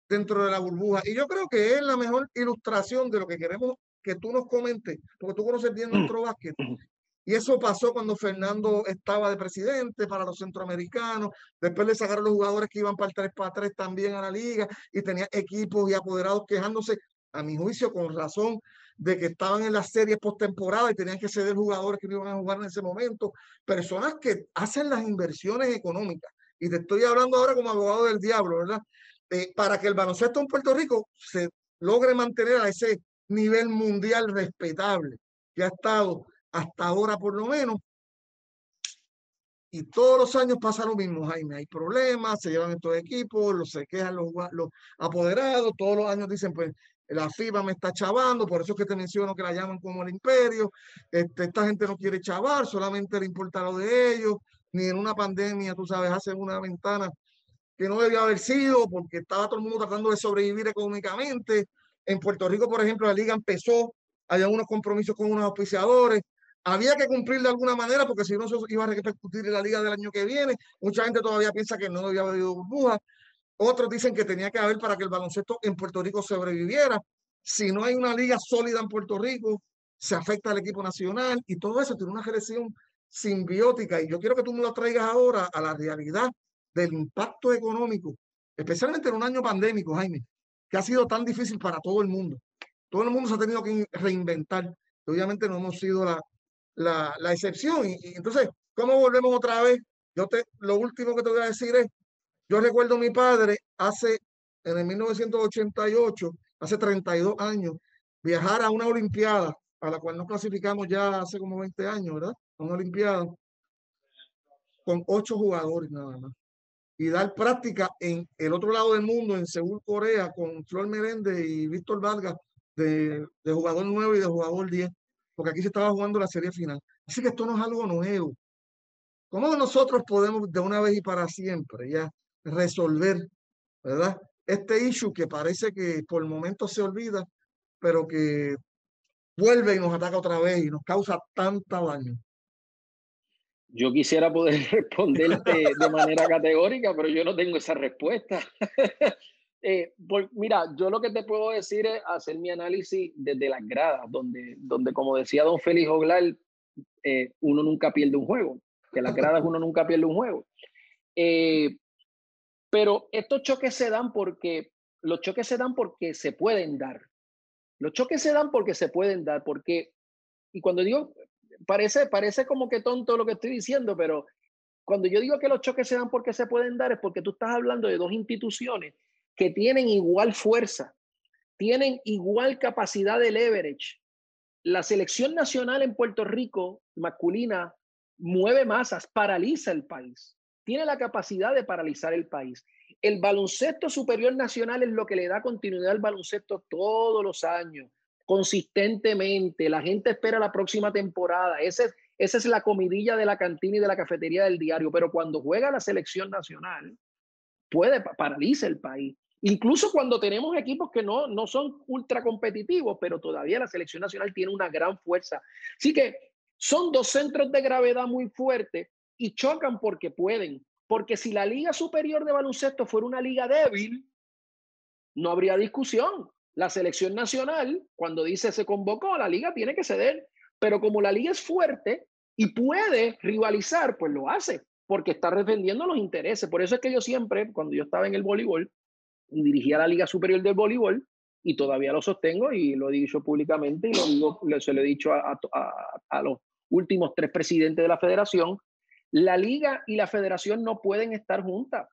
B: dentro de la burbuja. Y yo creo que es la mejor ilustración de lo que queremos que tú nos comentes, porque tú conoces bien nuestro básquet. Y eso pasó cuando Fernando estaba de presidente para los centroamericanos. Después le sacaron los jugadores que iban para el 3 para 3 también a la liga y tenía equipos y apoderados quejándose, a mi juicio, con razón de que estaban en las series postemporada y tenían que ceder jugadores que no iban a jugar en ese momento. Personas que hacen las inversiones económicas. Y te estoy hablando ahora como abogado del diablo, ¿verdad? Eh, para que el baloncesto en Puerto Rico se logre mantener a ese nivel mundial respetable que ha estado hasta ahora por lo menos. Y todos los años pasa lo mismo, Jaime. Hay problemas, se llevan estos equipos, los se quejan los, los apoderados, todos los años dicen, pues la FIBA me está chavando, por eso es que te menciono que la llaman como el imperio. Este, esta gente no quiere chavar, solamente le importa lo de ellos, ni en una pandemia, tú sabes, hacen una ventana que no debió haber sido porque estaba todo el mundo tratando de sobrevivir económicamente. En Puerto Rico, por ejemplo, la liga empezó, había unos compromisos con unos auspiciadores, había que cumplir de alguna manera porque si no eso iba a repercutir en la liga del año que viene. Mucha gente todavía piensa que no debía haber habido burbuja. Otros dicen que tenía que haber para que el baloncesto en Puerto Rico sobreviviera. Si no hay una liga sólida en Puerto Rico, se afecta al equipo nacional y todo eso tiene una relación simbiótica. Y yo quiero que tú me lo traigas ahora a la realidad del impacto económico, especialmente en un año pandémico, Jaime, que ha sido tan difícil para todo el mundo. Todo el mundo se ha tenido que reinventar. Obviamente no hemos sido la, la, la excepción. Y, entonces, ¿cómo volvemos otra vez? Yo te, lo último que te voy a decir es, yo recuerdo a mi padre hace, en el 1988, hace 32 años, viajar a una Olimpiada a la cual nos clasificamos ya hace como 20 años, ¿verdad? A una Olimpiada, con ocho jugadores nada más. Y dar práctica en el otro lado del mundo, en Seúl, Corea, con Flor Merende y Víctor Vargas, de, de jugador 9 y de jugador 10, porque aquí se estaba jugando la serie final. Así que esto no es algo nuevo. ¿Cómo nosotros podemos de una vez y para siempre ya resolver, ¿verdad? Este issue que parece que por el momento se olvida, pero que vuelve y nos ataca otra vez y nos causa tanta daño.
D: Yo quisiera poder [laughs] responderte de manera categórica, pero yo no tengo esa respuesta. [laughs] eh, mira, yo lo que te puedo decir es hacer mi análisis desde las gradas, donde, donde como decía don Félix Oglar, eh, uno nunca pierde un juego que las gradas uno nunca pierde un juego. Eh, pero estos choques se dan porque los choques se dan porque se pueden dar. Los choques se dan porque se pueden dar, porque, y cuando digo, parece, parece como que tonto lo que estoy diciendo, pero cuando yo digo que los choques se dan porque se pueden dar es porque tú estás hablando de dos instituciones que tienen igual fuerza, tienen igual capacidad de leverage. La selección nacional en Puerto Rico masculina mueve masas, paraliza el país. Tiene la capacidad de paralizar el país. El baloncesto superior nacional es lo que le da continuidad al baloncesto todos los años, consistentemente. La gente espera la próxima temporada. Esa es la comidilla de la cantina y de la cafetería del diario. Pero cuando juega la selección nacional, puede paralizar el país. Incluso cuando tenemos equipos que no, no son ultra competitivos, pero todavía la selección nacional tiene una gran fuerza. Así que son dos centros de gravedad muy fuertes y chocan porque pueden. Porque si la Liga Superior de Baloncesto fuera una liga débil, no habría discusión. La selección nacional, cuando dice se convocó, la liga tiene que ceder. Pero como la liga es fuerte y puede rivalizar, pues lo hace, porque está defendiendo los intereses. Por eso es que yo siempre, cuando yo estaba en el voleibol dirigía la Liga Superior del Voleibol, y todavía lo sostengo y lo he dicho públicamente y lo digo, se lo he dicho a, los últimos tres presidentes de la federación, la liga y la federación no pueden estar juntas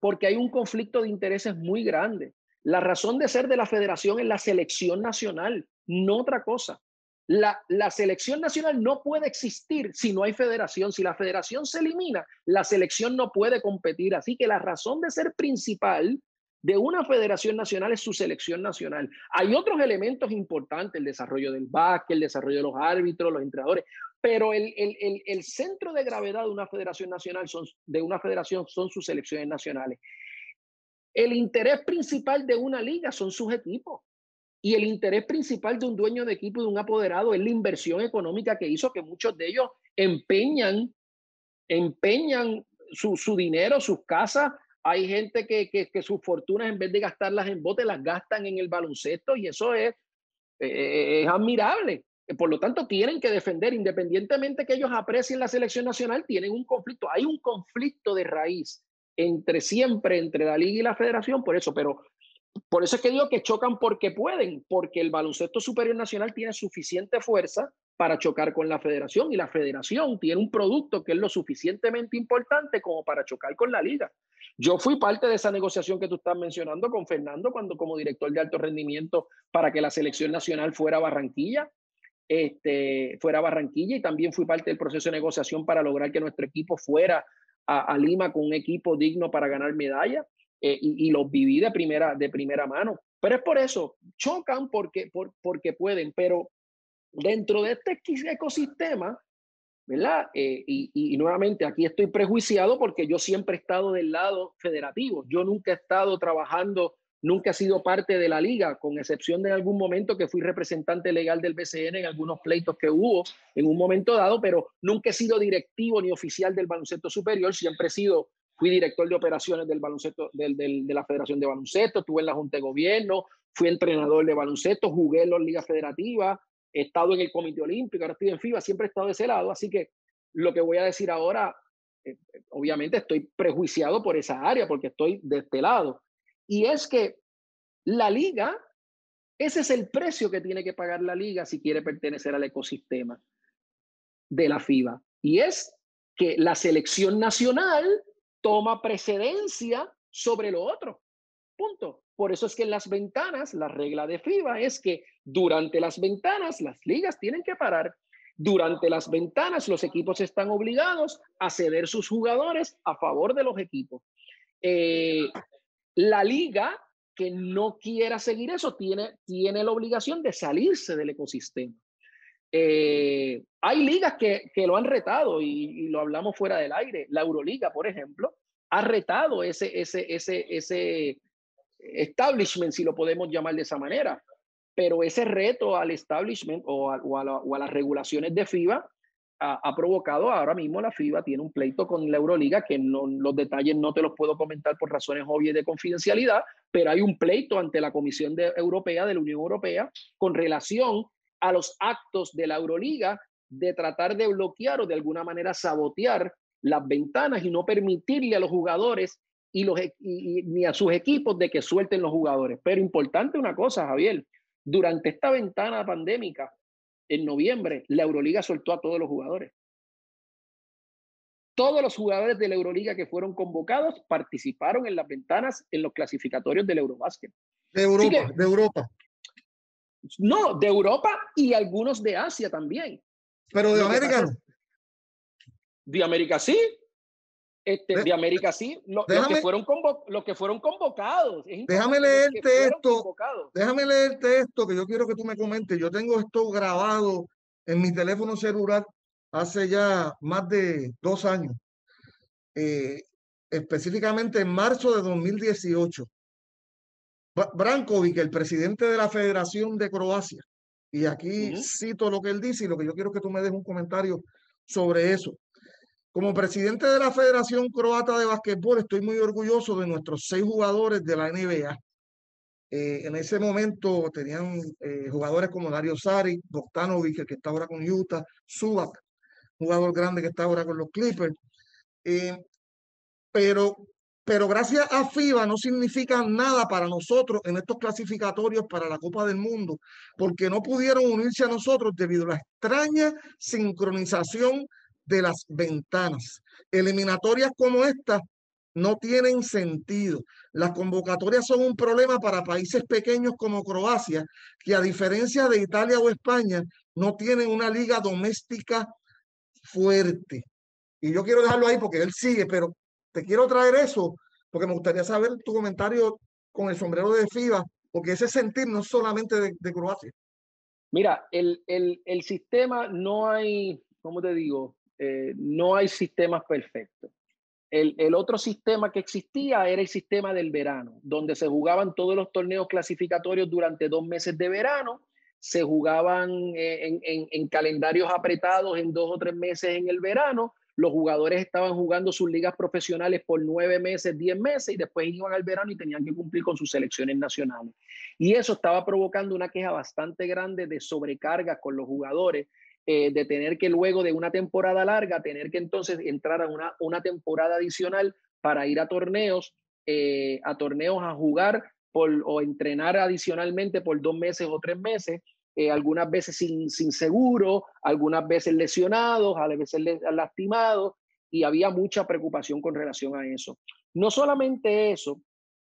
D: porque hay un conflicto de intereses muy grande. La razón de ser de la federación es la selección nacional, no otra cosa. La, selección nacional no puede existir si no hay federación. Si la federación se elimina, la selección no puede competir. Así que la razón de ser principal de una federación nacional es su selección nacional. Hay otros elementos importantes, el desarrollo del básquet, el desarrollo de los árbitros, los entrenadores, pero el, el, el, centro de gravedad de una federación nacional son, de una federación son sus selecciones nacionales. El interés principal de una liga son sus equipos. Y el interés principal de un dueño de equipo de un apoderado es la inversión económica que hizo que muchos de ellos empeñan, empeñan su, su dinero, sus casas, hay gente que, que, sus fortunas, en vez de gastarlas en bote, las gastan en el baloncesto y eso es, eh, es admirable. Por lo tanto, tienen que defender, independientemente que ellos aprecien la selección nacional, tienen un conflicto. Hay un conflicto de raíz entre siempre, entre la liga y la federación, por eso, pero por eso es que digo que chocan porque pueden, porque el baloncesto superior nacional tiene suficiente fuerza para chocar con la federación y la federación tiene un producto que es lo suficientemente importante como para chocar con la liga. Yo fui parte de esa negociación que tú estás mencionando con Fernando cuando como director de alto rendimiento para que la selección nacional fuera Barranquilla, este, fuera Barranquilla y también fui parte del proceso de negociación para lograr que nuestro equipo fuera a, Lima con un equipo digno para ganar medalla eh, y, y los viví de primera, de primera mano. Pero es por eso, chocan porque, por, porque pueden, pero dentro de este ecosistema ¿verdad? Eh, y, nuevamente aquí estoy prejuiciado porque yo siempre he estado del lado federativo. Yo nunca he estado trabajando, nunca he sido parte de la liga, con excepción de algún momento que fui representante legal del BCN en algunos pleitos que hubo en un momento dado, pero nunca he sido directivo ni oficial del baloncesto superior. Siempre he sido, fui director de operaciones del baloncesto, de la Federación de Baloncesto, estuve en la Junta de Gobierno, fui entrenador de baloncesto, jugué en las ligas federativas, he estado en el Comité Olímpico, ahora estoy en FIBA, siempre he estado de ese lado, así que lo que voy a decir ahora, eh, obviamente estoy prejuiciado por esa área, porque estoy de este lado. Y es que la liga, ese es el precio que tiene que pagar la liga si quiere pertenecer al ecosistema de la FIBA. Y es que la selección nacional toma precedencia sobre lo otro. Punto. Por eso es que en las ventanas, la regla de FIBA es que durante las ventanas las ligas tienen que parar. Durante las ventanas los equipos están obligados a ceder sus jugadores a favor de los equipos. Eh, la liga que no quiera seguir eso tiene, tiene la obligación de salirse del ecosistema. Eh, hay ligas que, que, lo han retado y, lo hablamos fuera del aire. La Euroliga, por ejemplo, ha retado ese, ese, ese, ese establishment, si lo podemos llamar de esa manera. Pero ese reto al establishment o a, o a, o a las regulaciones de FIBA ha, provocado ahora mismo la FIBA tiene un pleito con la Euroliga que no, los detalles no te los puedo comentar por razones obvias de confidencialidad, pero hay un pleito ante la Comisión de, Europea de la Unión Europea con relación a los actos de la Euroliga de tratar de bloquear o de alguna manera sabotear las ventanas y no permitirle a los jugadores y, los, y, ni a sus equipos de que suelten los jugadores. Pero importante una cosa, Javier, durante esta ventana pandémica, en noviembre, la Euroliga soltó a todos los jugadores. Todos los jugadores de la Euroliga que fueron convocados participaron en las ventanas en los clasificatorios del Eurobásquet.
B: De Europa, que, de Europa.
D: No, de Europa y algunos de Asia también.
B: Pero de América
D: De América sí. Este, de, de América sí. Lo, déjame, los, que fueron convo, los que fueron convocados.
B: déjame leerte esto. Convocados. Déjame leerte esto que yo quiero que tú me comentes. Yo tengo esto grabado en mi teléfono celular hace ya más de dos años. Eh, específicamente en marzo de 2018. Brankovic, el presidente de la Federación de Croacia, y aquí uh -huh. cito lo que él dice y lo que yo quiero que tú me des un comentario sobre eso. Como presidente de la Federación Croata de Básquetbol, estoy muy orgulloso de nuestros seis jugadores de la NBA. Eh, en ese momento tenían eh, jugadores como Dario Sari, Bogdanovic, que está ahora con Utah, Subak, jugador grande que está ahora con los Clippers. Eh, pero pero gracias a FIBA no significa nada para nosotros en estos clasificatorios para la Copa del Mundo, porque no pudieron unirse a nosotros debido a la extraña sincronización de las ventanas. Eliminatorias como esta no tienen sentido. Las convocatorias son un problema para países pequeños como Croacia, que a diferencia de Italia o España, no tienen una liga doméstica fuerte. Y yo quiero dejarlo ahí porque él sigue, pero te quiero traer eso porque me gustaría saber tu comentario con el sombrero de FIBA, porque ese sentir no es solamente de, de Croacia.
D: Mira, el, el, el, sistema no hay, ¿cómo te digo? Eh, no hay sistemas perfectos. El, otro sistema que existía era el sistema del verano, donde se jugaban todos los torneos clasificatorios durante dos meses de verano, se jugaban eh, en, en calendarios apretados en dos o tres meses en el verano, los jugadores estaban jugando sus ligas profesionales por nueve meses, diez meses y después iban al verano y tenían que cumplir con sus selecciones nacionales. Y eso estaba provocando una queja bastante grande de sobrecarga con los jugadores, eh, de tener que luego de una temporada larga, tener que entonces entrar a una, una temporada adicional para ir a torneos, eh, a torneos a jugar por, o entrenar adicionalmente por dos meses o tres meses eh, algunas veces sin, sin, seguro, algunas veces lesionados, a veces lastimados, y había mucha preocupación con relación a eso. No solamente eso,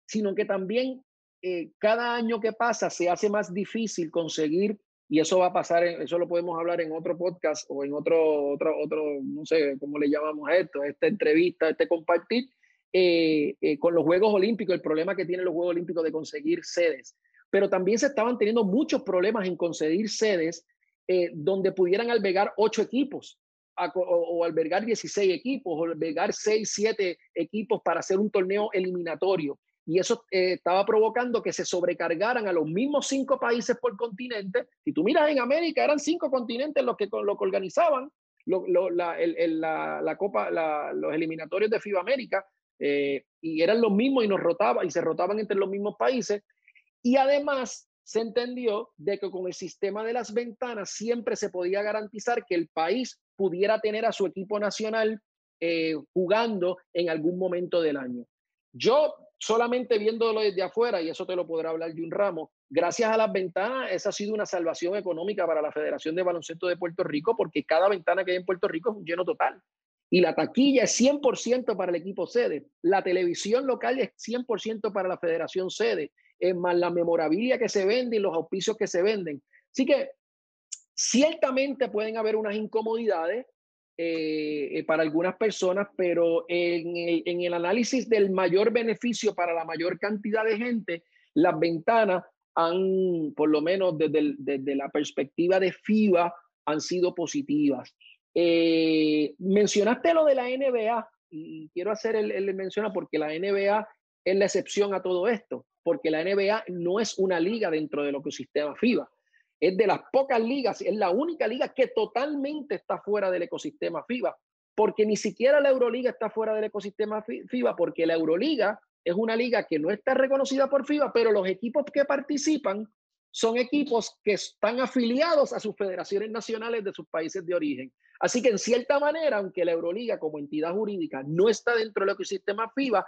D: sino que también eh, cada año que pasa se hace más difícil conseguir, y eso va a pasar, en, eso lo podemos hablar en otro podcast o en otro, otro, otro no sé cómo le llamamos esto, esta entrevista, este compartir, eh, eh, con los Juegos Olímpicos, el problema que tienen los Juegos Olímpicos de conseguir sedes pero también se estaban teniendo muchos problemas en conceder sedes eh, donde pudieran albergar ocho equipos a, o, o, albergar 16 equipos o albergar 6, 7 equipos para hacer un torneo eliminatorio. Y eso eh, estaba provocando que se sobrecargaran a los mismos cinco países por continente. Si tú miras en América, eran cinco continentes los que, lo que organizaban la, Copa, los eliminatorios de FIBA América, eh, y eran los mismos y nos rotaban y se rotaban entre los mismos países. Y además se entendió de que con el sistema de las ventanas siempre se podía garantizar que el país pudiera tener a su equipo nacional eh, jugando en algún momento del año. Yo solamente viéndolo desde afuera, y eso te lo podrá hablar de un ramo, gracias a las ventanas, esa ha sido una salvación económica para la Federación de Baloncesto de Puerto Rico, porque cada ventana que hay en Puerto Rico es un lleno total. Y la taquilla es 100% para el equipo sede. La televisión local es 100% para la federación sede es más la memorabilia que se vende y los auspicios que se venden. Así que ciertamente pueden haber unas incomodidades eh, para algunas personas, pero en el, en el análisis del mayor beneficio para la mayor cantidad de gente, las ventanas han, por lo menos desde, desde la perspectiva de FIBA, han sido positivas. Eh, mencionaste lo de la NBA y quiero hacer el, el menciona porque la NBA es la excepción a todo esto, porque la NBA no es una liga dentro del ecosistema FIBA. Es de las pocas ligas, es la única liga que totalmente está fuera del ecosistema FIBA, porque ni siquiera la Euroliga está fuera del ecosistema FIBA, porque la Euroliga es una liga que no está reconocida por FIBA, pero los equipos que participan son equipos que están afiliados a sus federaciones nacionales de sus países de origen. Así que en cierta manera, aunque la Euroliga como entidad jurídica no está dentro del ecosistema FIBA,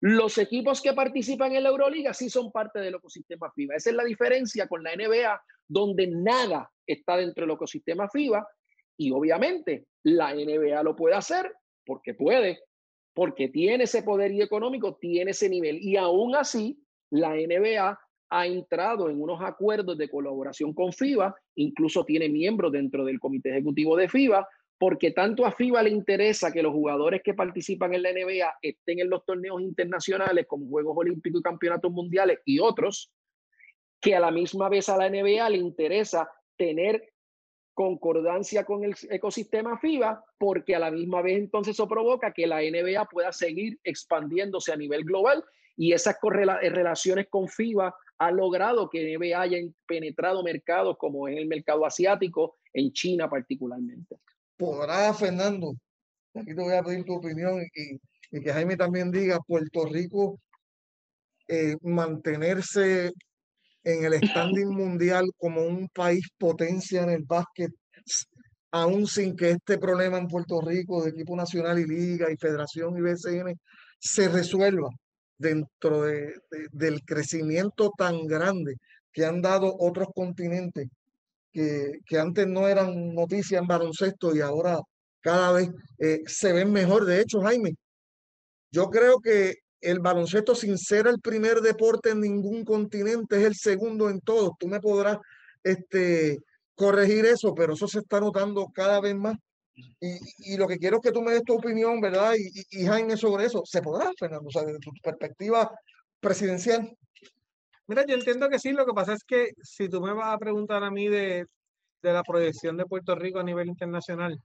D: los equipos que participan en la Euroliga sí son parte del ecosistema FIBA. Esa es la diferencia con la NBA, donde nada está dentro del ecosistema FIBA y obviamente la NBA lo puede hacer porque puede, porque tiene ese poder y económico, tiene ese nivel. Y aún así la NBA ha entrado en unos acuerdos de colaboración con FIBA, incluso tiene miembros dentro del comité ejecutivo de FIBA, porque tanto a FIBA le interesa que los jugadores que participan en la NBA estén en los torneos internacionales como Juegos Olímpicos y Campeonatos Mundiales y otros, que a la misma vez a la NBA le interesa tener concordancia con el ecosistema FIBA, porque a la misma vez entonces eso provoca que la NBA pueda seguir expandiéndose a nivel global y esas relaciones con FIBA ha logrado que NBA haya penetrado mercados como en el mercado asiático, en China particularmente.
B: Podrá, Fernando, aquí te voy a pedir tu opinión y, que Jaime también diga, Puerto Rico eh, mantenerse en el [laughs] standing mundial como un país potencia en el básquet, aún sin que este problema en Puerto Rico de equipo nacional y liga y federación y BCN se resuelva dentro de, del crecimiento tan grande que han dado otros continentes que, que antes no eran noticias en baloncesto y ahora cada vez eh, se ven mejor. De hecho, Jaime, yo creo que el baloncesto, sin ser el primer deporte en ningún continente, es el segundo en todos. Tú me podrás este, corregir eso, pero eso se está notando cada vez más. Y, y, lo que quiero es que tú me des tu opinión, ¿verdad? Y, Jaime sobre eso. ¿Se podrá, Fernando? O sea, desde tu perspectiva presidencial.
C: Mira, yo entiendo que sí. Lo que pasa es que si tú me vas a preguntar a mí de, de la proyección de Puerto Rico a nivel internacional,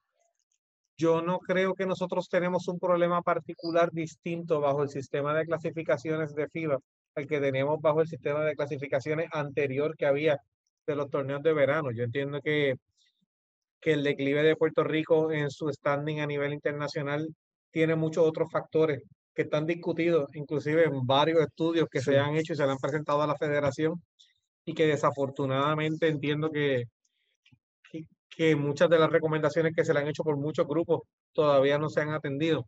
C: yo no creo que nosotros tenemos un problema particular distinto bajo el sistema de clasificaciones de FIBA al que teníamos bajo el sistema de clasificaciones anterior que había de los torneos de verano. Yo entiendo que que el declive de Puerto Rico en su standing a nivel internacional tiene muchos otros factores que están discutidos, inclusive en varios estudios que se han hecho y se le han presentado a la federación y que desafortunadamente entiendo que, que, muchas de las recomendaciones que se le han hecho por muchos grupos todavía no se han atendido.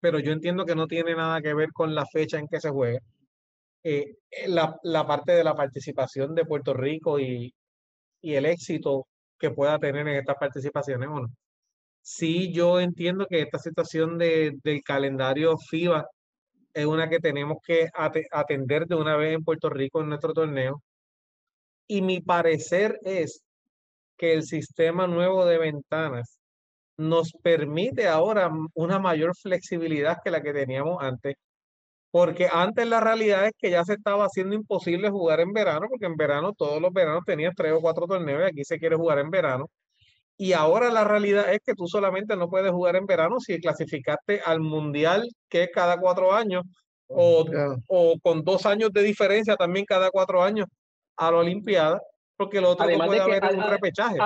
C: Pero yo entiendo que no tiene nada que ver con la fecha en que se juega. Eh, la, la, parte de la participación de Puerto Rico y, y el éxito que pueda tener en estas participaciones o no. Sí, yo entiendo que esta situación de, del calendario FIBA es una que tenemos que atender de una vez en Puerto Rico en nuestro torneo. Y mi parecer es que el sistema nuevo de ventanas nos permite ahora una mayor flexibilidad que la que teníamos antes. Porque antes la realidad es que ya se estaba haciendo imposible jugar en verano, porque en verano todos los veranos tenías tres o cuatro torneos y aquí se quiere jugar en verano. Y ahora la realidad es que tú solamente no puedes jugar en verano si clasificaste al mundial, que es cada cuatro años, o, o con dos años de diferencia también cada cuatro años a la Olimpiada, porque lo otro no puede haber un repechaje.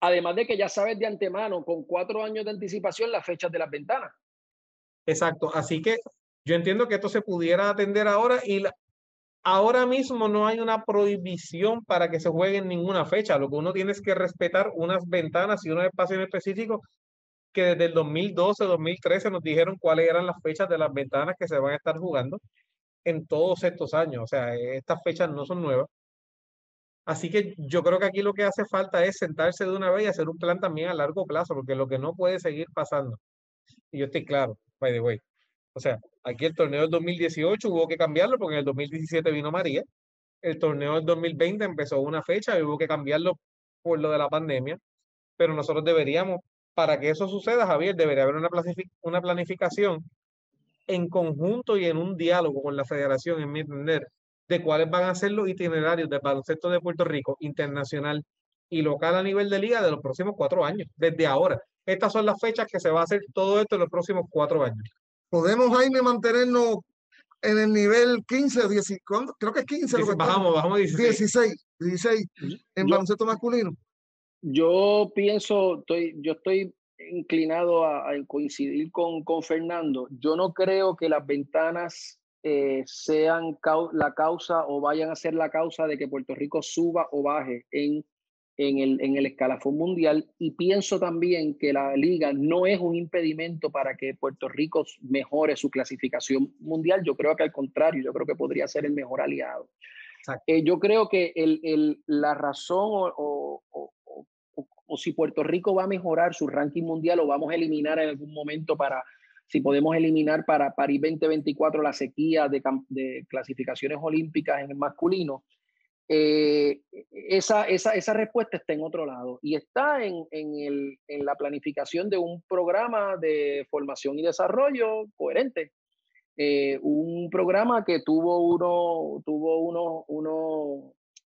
D: además de que ya sabes de antemano, con cuatro años de anticipación, las fechas de las ventanas.
C: Exacto, así que yo entiendo que esto se pudiera atender ahora y ahora mismo no hay una prohibición para que se juegue en ninguna fecha. Lo que uno tiene es que respetar unas ventanas y unos espacios específicos que desde el 2012, 2013 nos dijeron cuáles eran las fechas de las ventanas que se van a estar jugando en todos estos años. O sea, estas fechas no son nuevas. Así que yo creo que aquí lo que hace falta es sentarse de una vez y hacer un plan también a largo plazo, porque lo que no puede seguir pasando, y yo estoy claro, by the way, O sea, aquí el torneo del 2018 hubo que cambiarlo porque en el 2017 vino María. El torneo del 2020 empezó una fecha y hubo que cambiarlo por lo de la pandemia. Pero nosotros deberíamos, para que eso suceda, Javier, debería haber una, una planificación en conjunto y en un diálogo con la federación, en mi entender, de cuáles van a ser los itinerarios del baloncesto de Puerto Rico internacional y local a nivel de liga de los próximos cuatro años, desde ahora. Estas son las fechas que se va a hacer todo esto en los próximos cuatro años.
B: ¿Podemos, Jaime, mantenernos en el nivel 15, 16, creo que es 15.
C: bajamos, bajamos a 16.
B: 16, 16 en baloncesto masculino.
D: Yo pienso, estoy, yo estoy inclinado a, coincidir con, con, Fernando. Yo no creo que las ventanas eh, sean la causa o vayan a ser la causa de que Puerto Rico suba o baje en, en, el, en el escalafón mundial. Y pienso también que la liga no es un impedimento para que Puerto Rico mejore su clasificación mundial. Yo creo que al contrario, yo creo que podría ser el mejor aliado. Eh, yo creo que el, el, la razón o, o, o si Puerto Rico va a mejorar su ranking mundial o vamos a eliminar en algún momento para, si podemos eliminar para París 2024 la sequía de, de clasificaciones olímpicas en el masculino, eh, esa, esa, esa, respuesta está en otro lado y está en, en, el, en, la planificación de un programa de formación y desarrollo coherente. Eh, un programa que tuvo uno, tuvo uno, uno,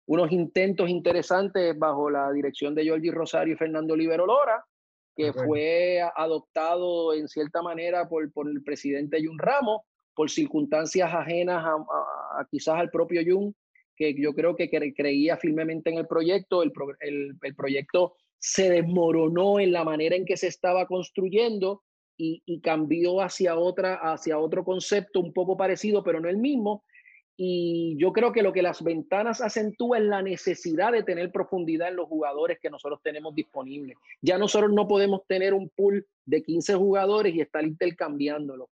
D: unos intentos interesantes bajo la dirección de Jordi Rosario y Fernando Olivero Lora, que fue adoptado en cierta manera por, por el presidente Jun Ramos, por circunstancias ajenas a, quizás al propio Jun, que yo creo que creía firmemente en el proyecto. El, el, el, proyecto se desmoronó en la manera en que se estaba construyendo y, y cambió hacia, otra, hacia otro concepto un poco parecido, pero no el mismo y yo creo que lo que las ventanas acentúa es la necesidad de tener profundidad en los jugadores que nosotros tenemos disponibles. Ya nosotros no podemos tener un pool de 15 jugadores y estar intercambiándolo.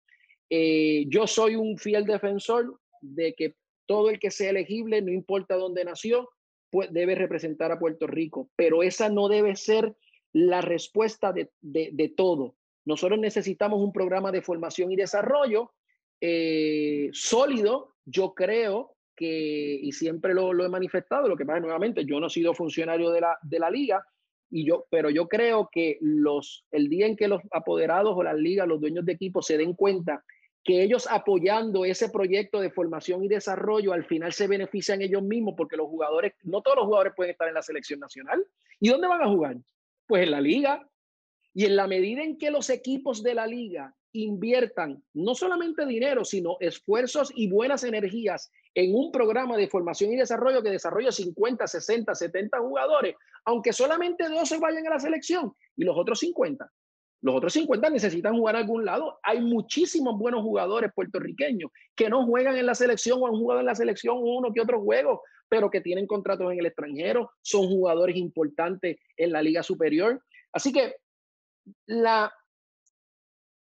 D: Eh, yo soy un fiel defensor de que todo el que sea elegible, no importa dónde nació, pues debe representar a Puerto Rico, pero esa no debe ser la respuesta de, de, todo. Nosotros necesitamos un programa de formación y desarrollo eh, sólido yo creo que, y siempre lo, lo, he manifestado, lo que pasa nuevamente, yo no he sido funcionario de la, de la liga, y yo, pero yo creo que los, el día en que los apoderados o las ligas, los dueños de equipo se den cuenta que ellos apoyando ese proyecto de formación y desarrollo al final se benefician ellos mismos porque los jugadores, no todos los jugadores pueden estar en la selección nacional. ¿Y dónde van a jugar? Pues en la liga. Y en la medida en que los equipos de la liga inviertan no solamente dinero, sino esfuerzos y buenas energías en un programa de formación y desarrollo que desarrolla 50, 60, 70 jugadores, aunque solamente 12 vayan a la selección y los otros 50. Los otros 50 necesitan jugar a algún lado. Hay muchísimos buenos jugadores puertorriqueños que no juegan en la selección o han jugado en la selección uno que otro juego, pero que tienen contratos en el extranjero, son jugadores importantes en la liga superior. Así que la,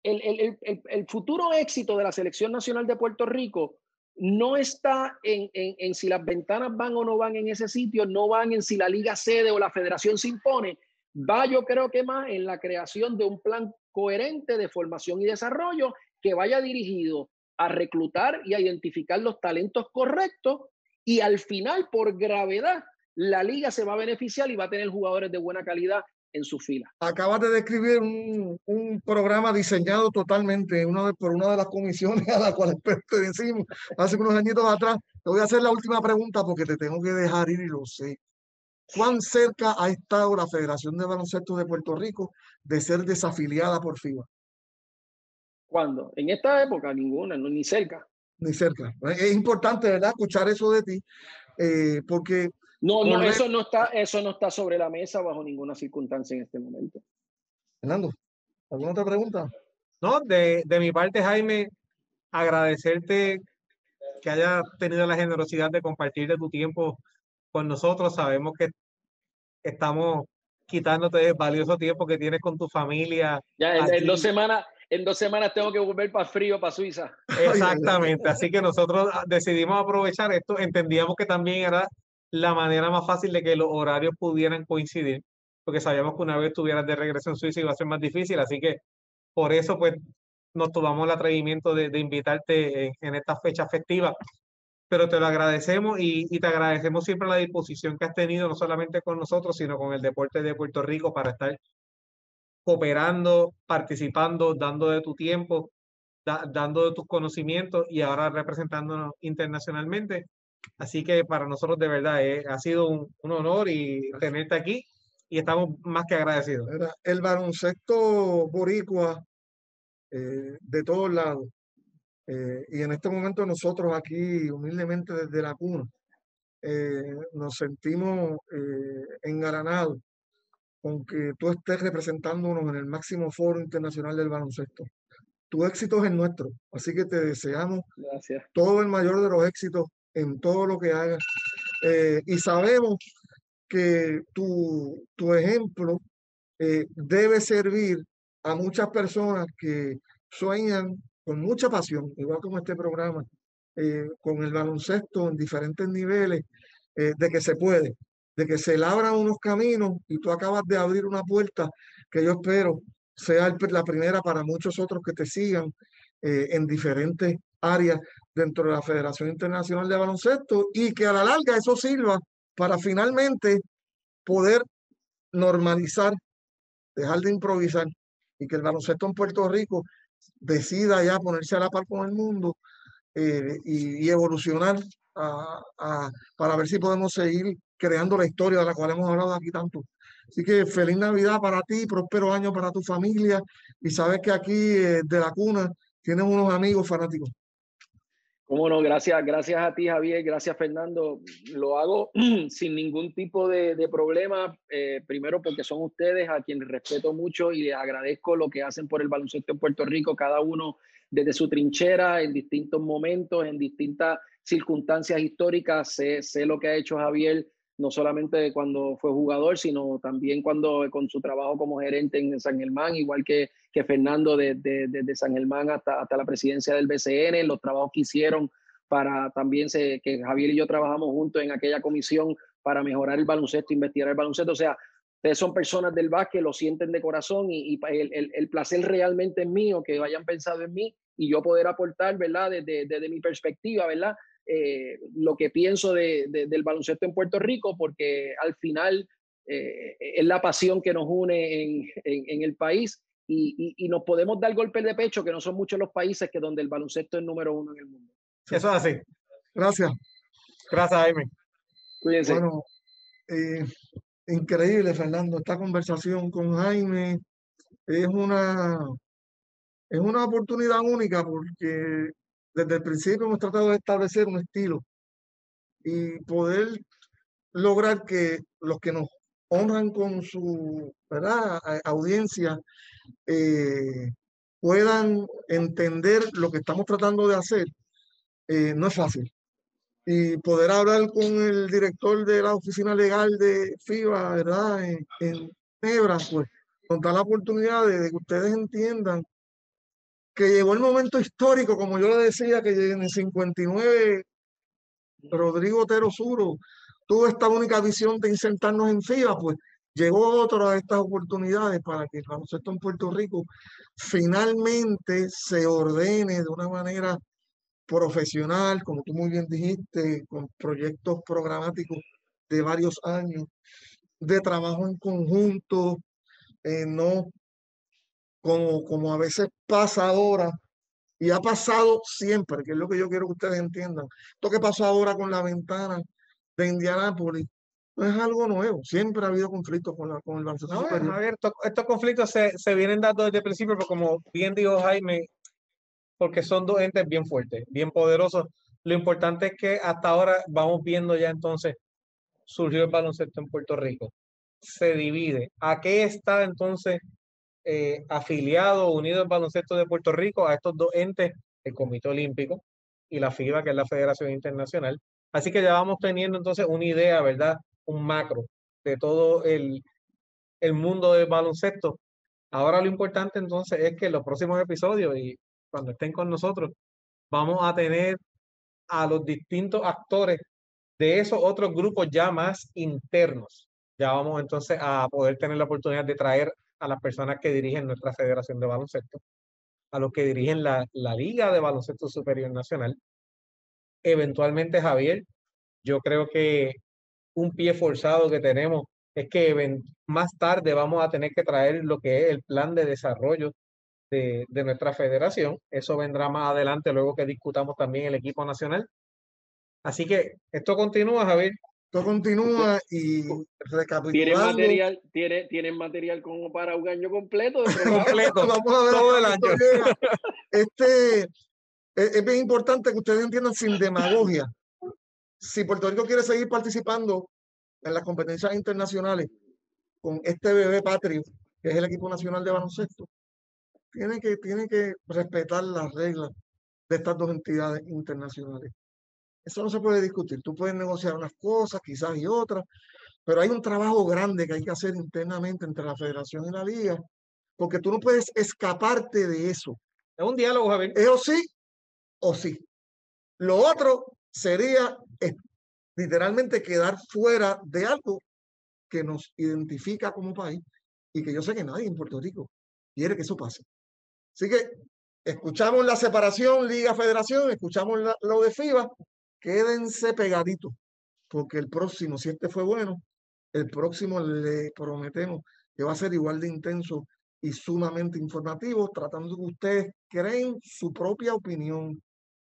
D: el, futuro éxito de la selección nacional de Puerto Rico no está en, si las ventanas van o no van en ese sitio, no van en si la liga cede o la federación se impone, va yo creo que más en la creación de un plan coherente de formación y desarrollo que vaya dirigido a reclutar y a identificar los talentos correctos y al final por gravedad la liga se va a beneficiar y va a tener jugadores de buena calidad en su fila.
B: Acabas de describir un, un programa diseñado totalmente una por una de las comisiones [laughs] a la cual pertenecimos hace unos añitos atrás. Te voy a hacer la última pregunta porque te tengo que dejar ir y lo sé. ¿Cuán cerca ha estado la Federación de Baloncesto de Puerto Rico de ser desafiliada por FIBA?
D: ¿Cuándo? En esta época ninguna, no, ni cerca.
B: Ni cerca. Es importante, ¿verdad? Escuchar eso de ti, eh, porque
D: no, no, eso no está, eso no está sobre la mesa bajo ninguna circunstancia en este momento.
B: Fernando, ¿alguna otra pregunta?
C: No, de, de mi parte, Jaime, agradecerte que hayas tenido la generosidad de compartir de tu tiempo con nosotros. Sabemos que estamos quitándote el valioso tiempo que tienes con tu familia.
D: Ya, en, dos semanas, en dos semanas tengo que volver para frío, para Suiza.
C: Exactamente, así que nosotros decidimos aprovechar esto. Entendíamos que también era la manera más fácil de que los horarios pudieran coincidir, porque sabíamos que una vez estuvieras de regreso en Suiza iba a ser más difícil, así que por eso pues nos tomamos el atrevimiento de, invitarte en, esta fecha festiva, pero te lo agradecemos y, te agradecemos siempre la disposición que has tenido, no solamente con nosotros, sino con el deporte de Puerto Rico para estar cooperando, participando, dando de tu tiempo, dando de tus conocimientos y ahora representándonos internacionalmente. Así que para nosotros de verdad eh, ha sido un, un, honor y tenerte aquí y estamos más que agradecidos.
B: El baloncesto boricua eh, de todos lados. Eh, y en este momento nosotros aquí, humildemente desde la cuna, nos sentimos engaranados con que tú estés representándonos en el máximo foro internacional del baloncesto. Tu éxito es el nuestro, así que te deseamos todo el mayor de los éxitos en todo lo que hagas. Eh, y sabemos que tu, tu ejemplo eh, debe servir a muchas personas que sueñan con mucha pasión, igual como este programa, eh, con el baloncesto en diferentes niveles, de que se puede de que se labran unos caminos y tú acabas de abrir una puerta que yo espero sea la primera para muchos otros que te sigan en diferentes áreas dentro de la Federación Internacional de Baloncesto y que a la larga eso sirva para finalmente poder normalizar, dejar de improvisar y que el baloncesto en Puerto Rico decida ya ponerse a la par con el mundo eh, y, evolucionar para ver si podemos seguir creando la historia de la cual hemos hablado aquí tanto. Así que feliz Navidad para ti, próspero año para tu familia y sabes que aquí eh, de la cuna tienes unos amigos fanáticos.
D: Cómo no, gracias, gracias a ti Javier, gracias Fernando. Lo hago [clears throat] sin ningún tipo de, de problema, eh, primero porque son ustedes a quienes respeto mucho y les agradezco lo que hacen por el baloncesto en Puerto Rico, cada uno desde su trinchera, en distintos momentos, en distintas circunstancias históricas. Sé, sé lo que ha hecho Javier no solamente cuando fue jugador, sino también cuando con su trabajo como gerente en San Germán, igual que, que Fernando desde de, San Germán hasta, hasta la presidencia del BCN, los trabajos que hicieron para también se, que Javier y yo trabajamos juntos en aquella comisión para mejorar el baloncesto, investigar el baloncesto. O sea, ustedes son personas del básquet, lo sienten de corazón y, el, el, el, placer realmente es mío que hayan pensado en mí y yo poder aportar, ¿verdad? Desde, desde mi perspectiva, ¿verdad? Eh, lo que pienso de, del baloncesto en Puerto Rico, porque al final eh, es la pasión que nos une en, en, el país y, y, nos podemos dar golpes de pecho, que no son muchos los países que donde el baloncesto es número uno en el mundo.
C: Eso es así.
B: Gracias.
C: Gracias, Jaime.
B: Cuídense. Bueno, eh, increíble, Fernando, esta conversación con Jaime es una, es una oportunidad única porque desde el principio hemos tratado de establecer un estilo y poder lograr que los que nos honran con su ¿verdad? audiencia eh, puedan entender lo que estamos tratando de hacer, eh, no es fácil. Y poder hablar con el director de la oficina legal de FIBA, ¿verdad? En, en Nebra, pues, con la oportunidad de que ustedes entiendan que llegó el momento histórico, como yo le decía, que en el 59 Rodrigo Otero Suro tuvo esta única visión de insertarnos en FIBA, pues llegó otra de estas oportunidades para que el baloncesto en Puerto Rico finalmente se ordene de una manera profesional, como tú muy bien dijiste, con proyectos programáticos de varios años, de trabajo en conjunto, eh, no como, como a veces pasa ahora, y ha pasado siempre, que es lo que yo quiero que ustedes entiendan. Esto que pasó ahora con la ventana de Indianápolis no es algo nuevo, siempre ha habido conflictos con, la, con el baloncesto
C: no, estos, conflictos se, se, vienen dando desde el principio, pero como bien dijo Jaime, porque son dos entes bien fuertes, bien poderosos. Lo importante es que hasta ahora vamos viendo ya entonces surgió el baloncesto en Puerto Rico. Se divide. ¿A qué está entonces eh, afiliado, unido al baloncesto de Puerto Rico, a estos dos entes, el Comité Olímpico y la FIBA, que es la Federación Internacional. Así que ya vamos teniendo entonces una idea, ¿verdad? Un macro de todo el, el mundo del baloncesto. Ahora lo importante entonces es que en los próximos episodios y cuando estén con nosotros, vamos a tener a los distintos actores de esos otros grupos ya más internos. Ya vamos entonces a poder tener la oportunidad de traer a las personas que dirigen nuestra federación de baloncesto a los que dirigen la, la Liga de Baloncesto Superior Nacional. Eventualmente, Javier, yo creo que un pie forzado que tenemos es que más tarde vamos a tener que traer lo que es el plan de desarrollo de, de, nuestra federación. Eso vendrá más adelante, luego que discutamos también el equipo nacional. Así que esto continúa, Javier.
B: Esto continúa y recapitulando.
D: ¿Tienen material, tiene, tienen material como para un año completo? [laughs]
C: completo. Vamos a ver todo el año.
B: Este, es, es bien importante que ustedes entiendan sin demagogia. Si Puerto Rico quiere seguir participando en las competencias internacionales con este bebé patrio, que es el equipo nacional de baloncesto, tiene que, tiene que respetar las reglas de estas dos entidades internacionales. Eso no se puede discutir. Tú puedes negociar unas cosas, quizás y otras, pero hay un trabajo grande que hay que hacer internamente entre la federación y la liga, porque tú no puedes escaparte de eso.
C: Es un diálogo, Javier.
B: Eso sí o sí. Lo otro sería eh, literalmente quedar fuera de algo que nos identifica como país y que yo sé que nadie en Puerto Rico quiere que eso pase. Así que escuchamos la separación Liga-Federación, escuchamos lo de FIBA, quédense pegaditos, porque el próximo, si este fue bueno, el próximo le prometemos que va a ser igual de intenso y sumamente informativo, tratando que ustedes creen su propia opinión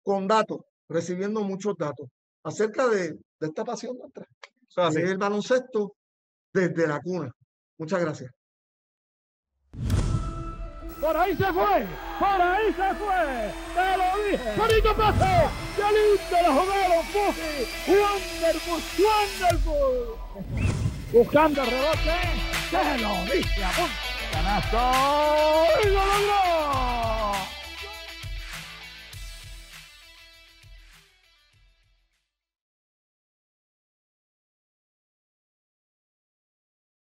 B: con datos, recibiendo muchos datos acerca de, de esta pasión nuestra, es el baloncesto desde la cuna. Muchas gracias.
A: Por ahí se fue, por ahí se fue, te lo dije. Bonito pase, qué lindo lo jugaron Fuji. Wonderful, wonderful. Buscando el rebote, te lo dije, a punto. Canasto.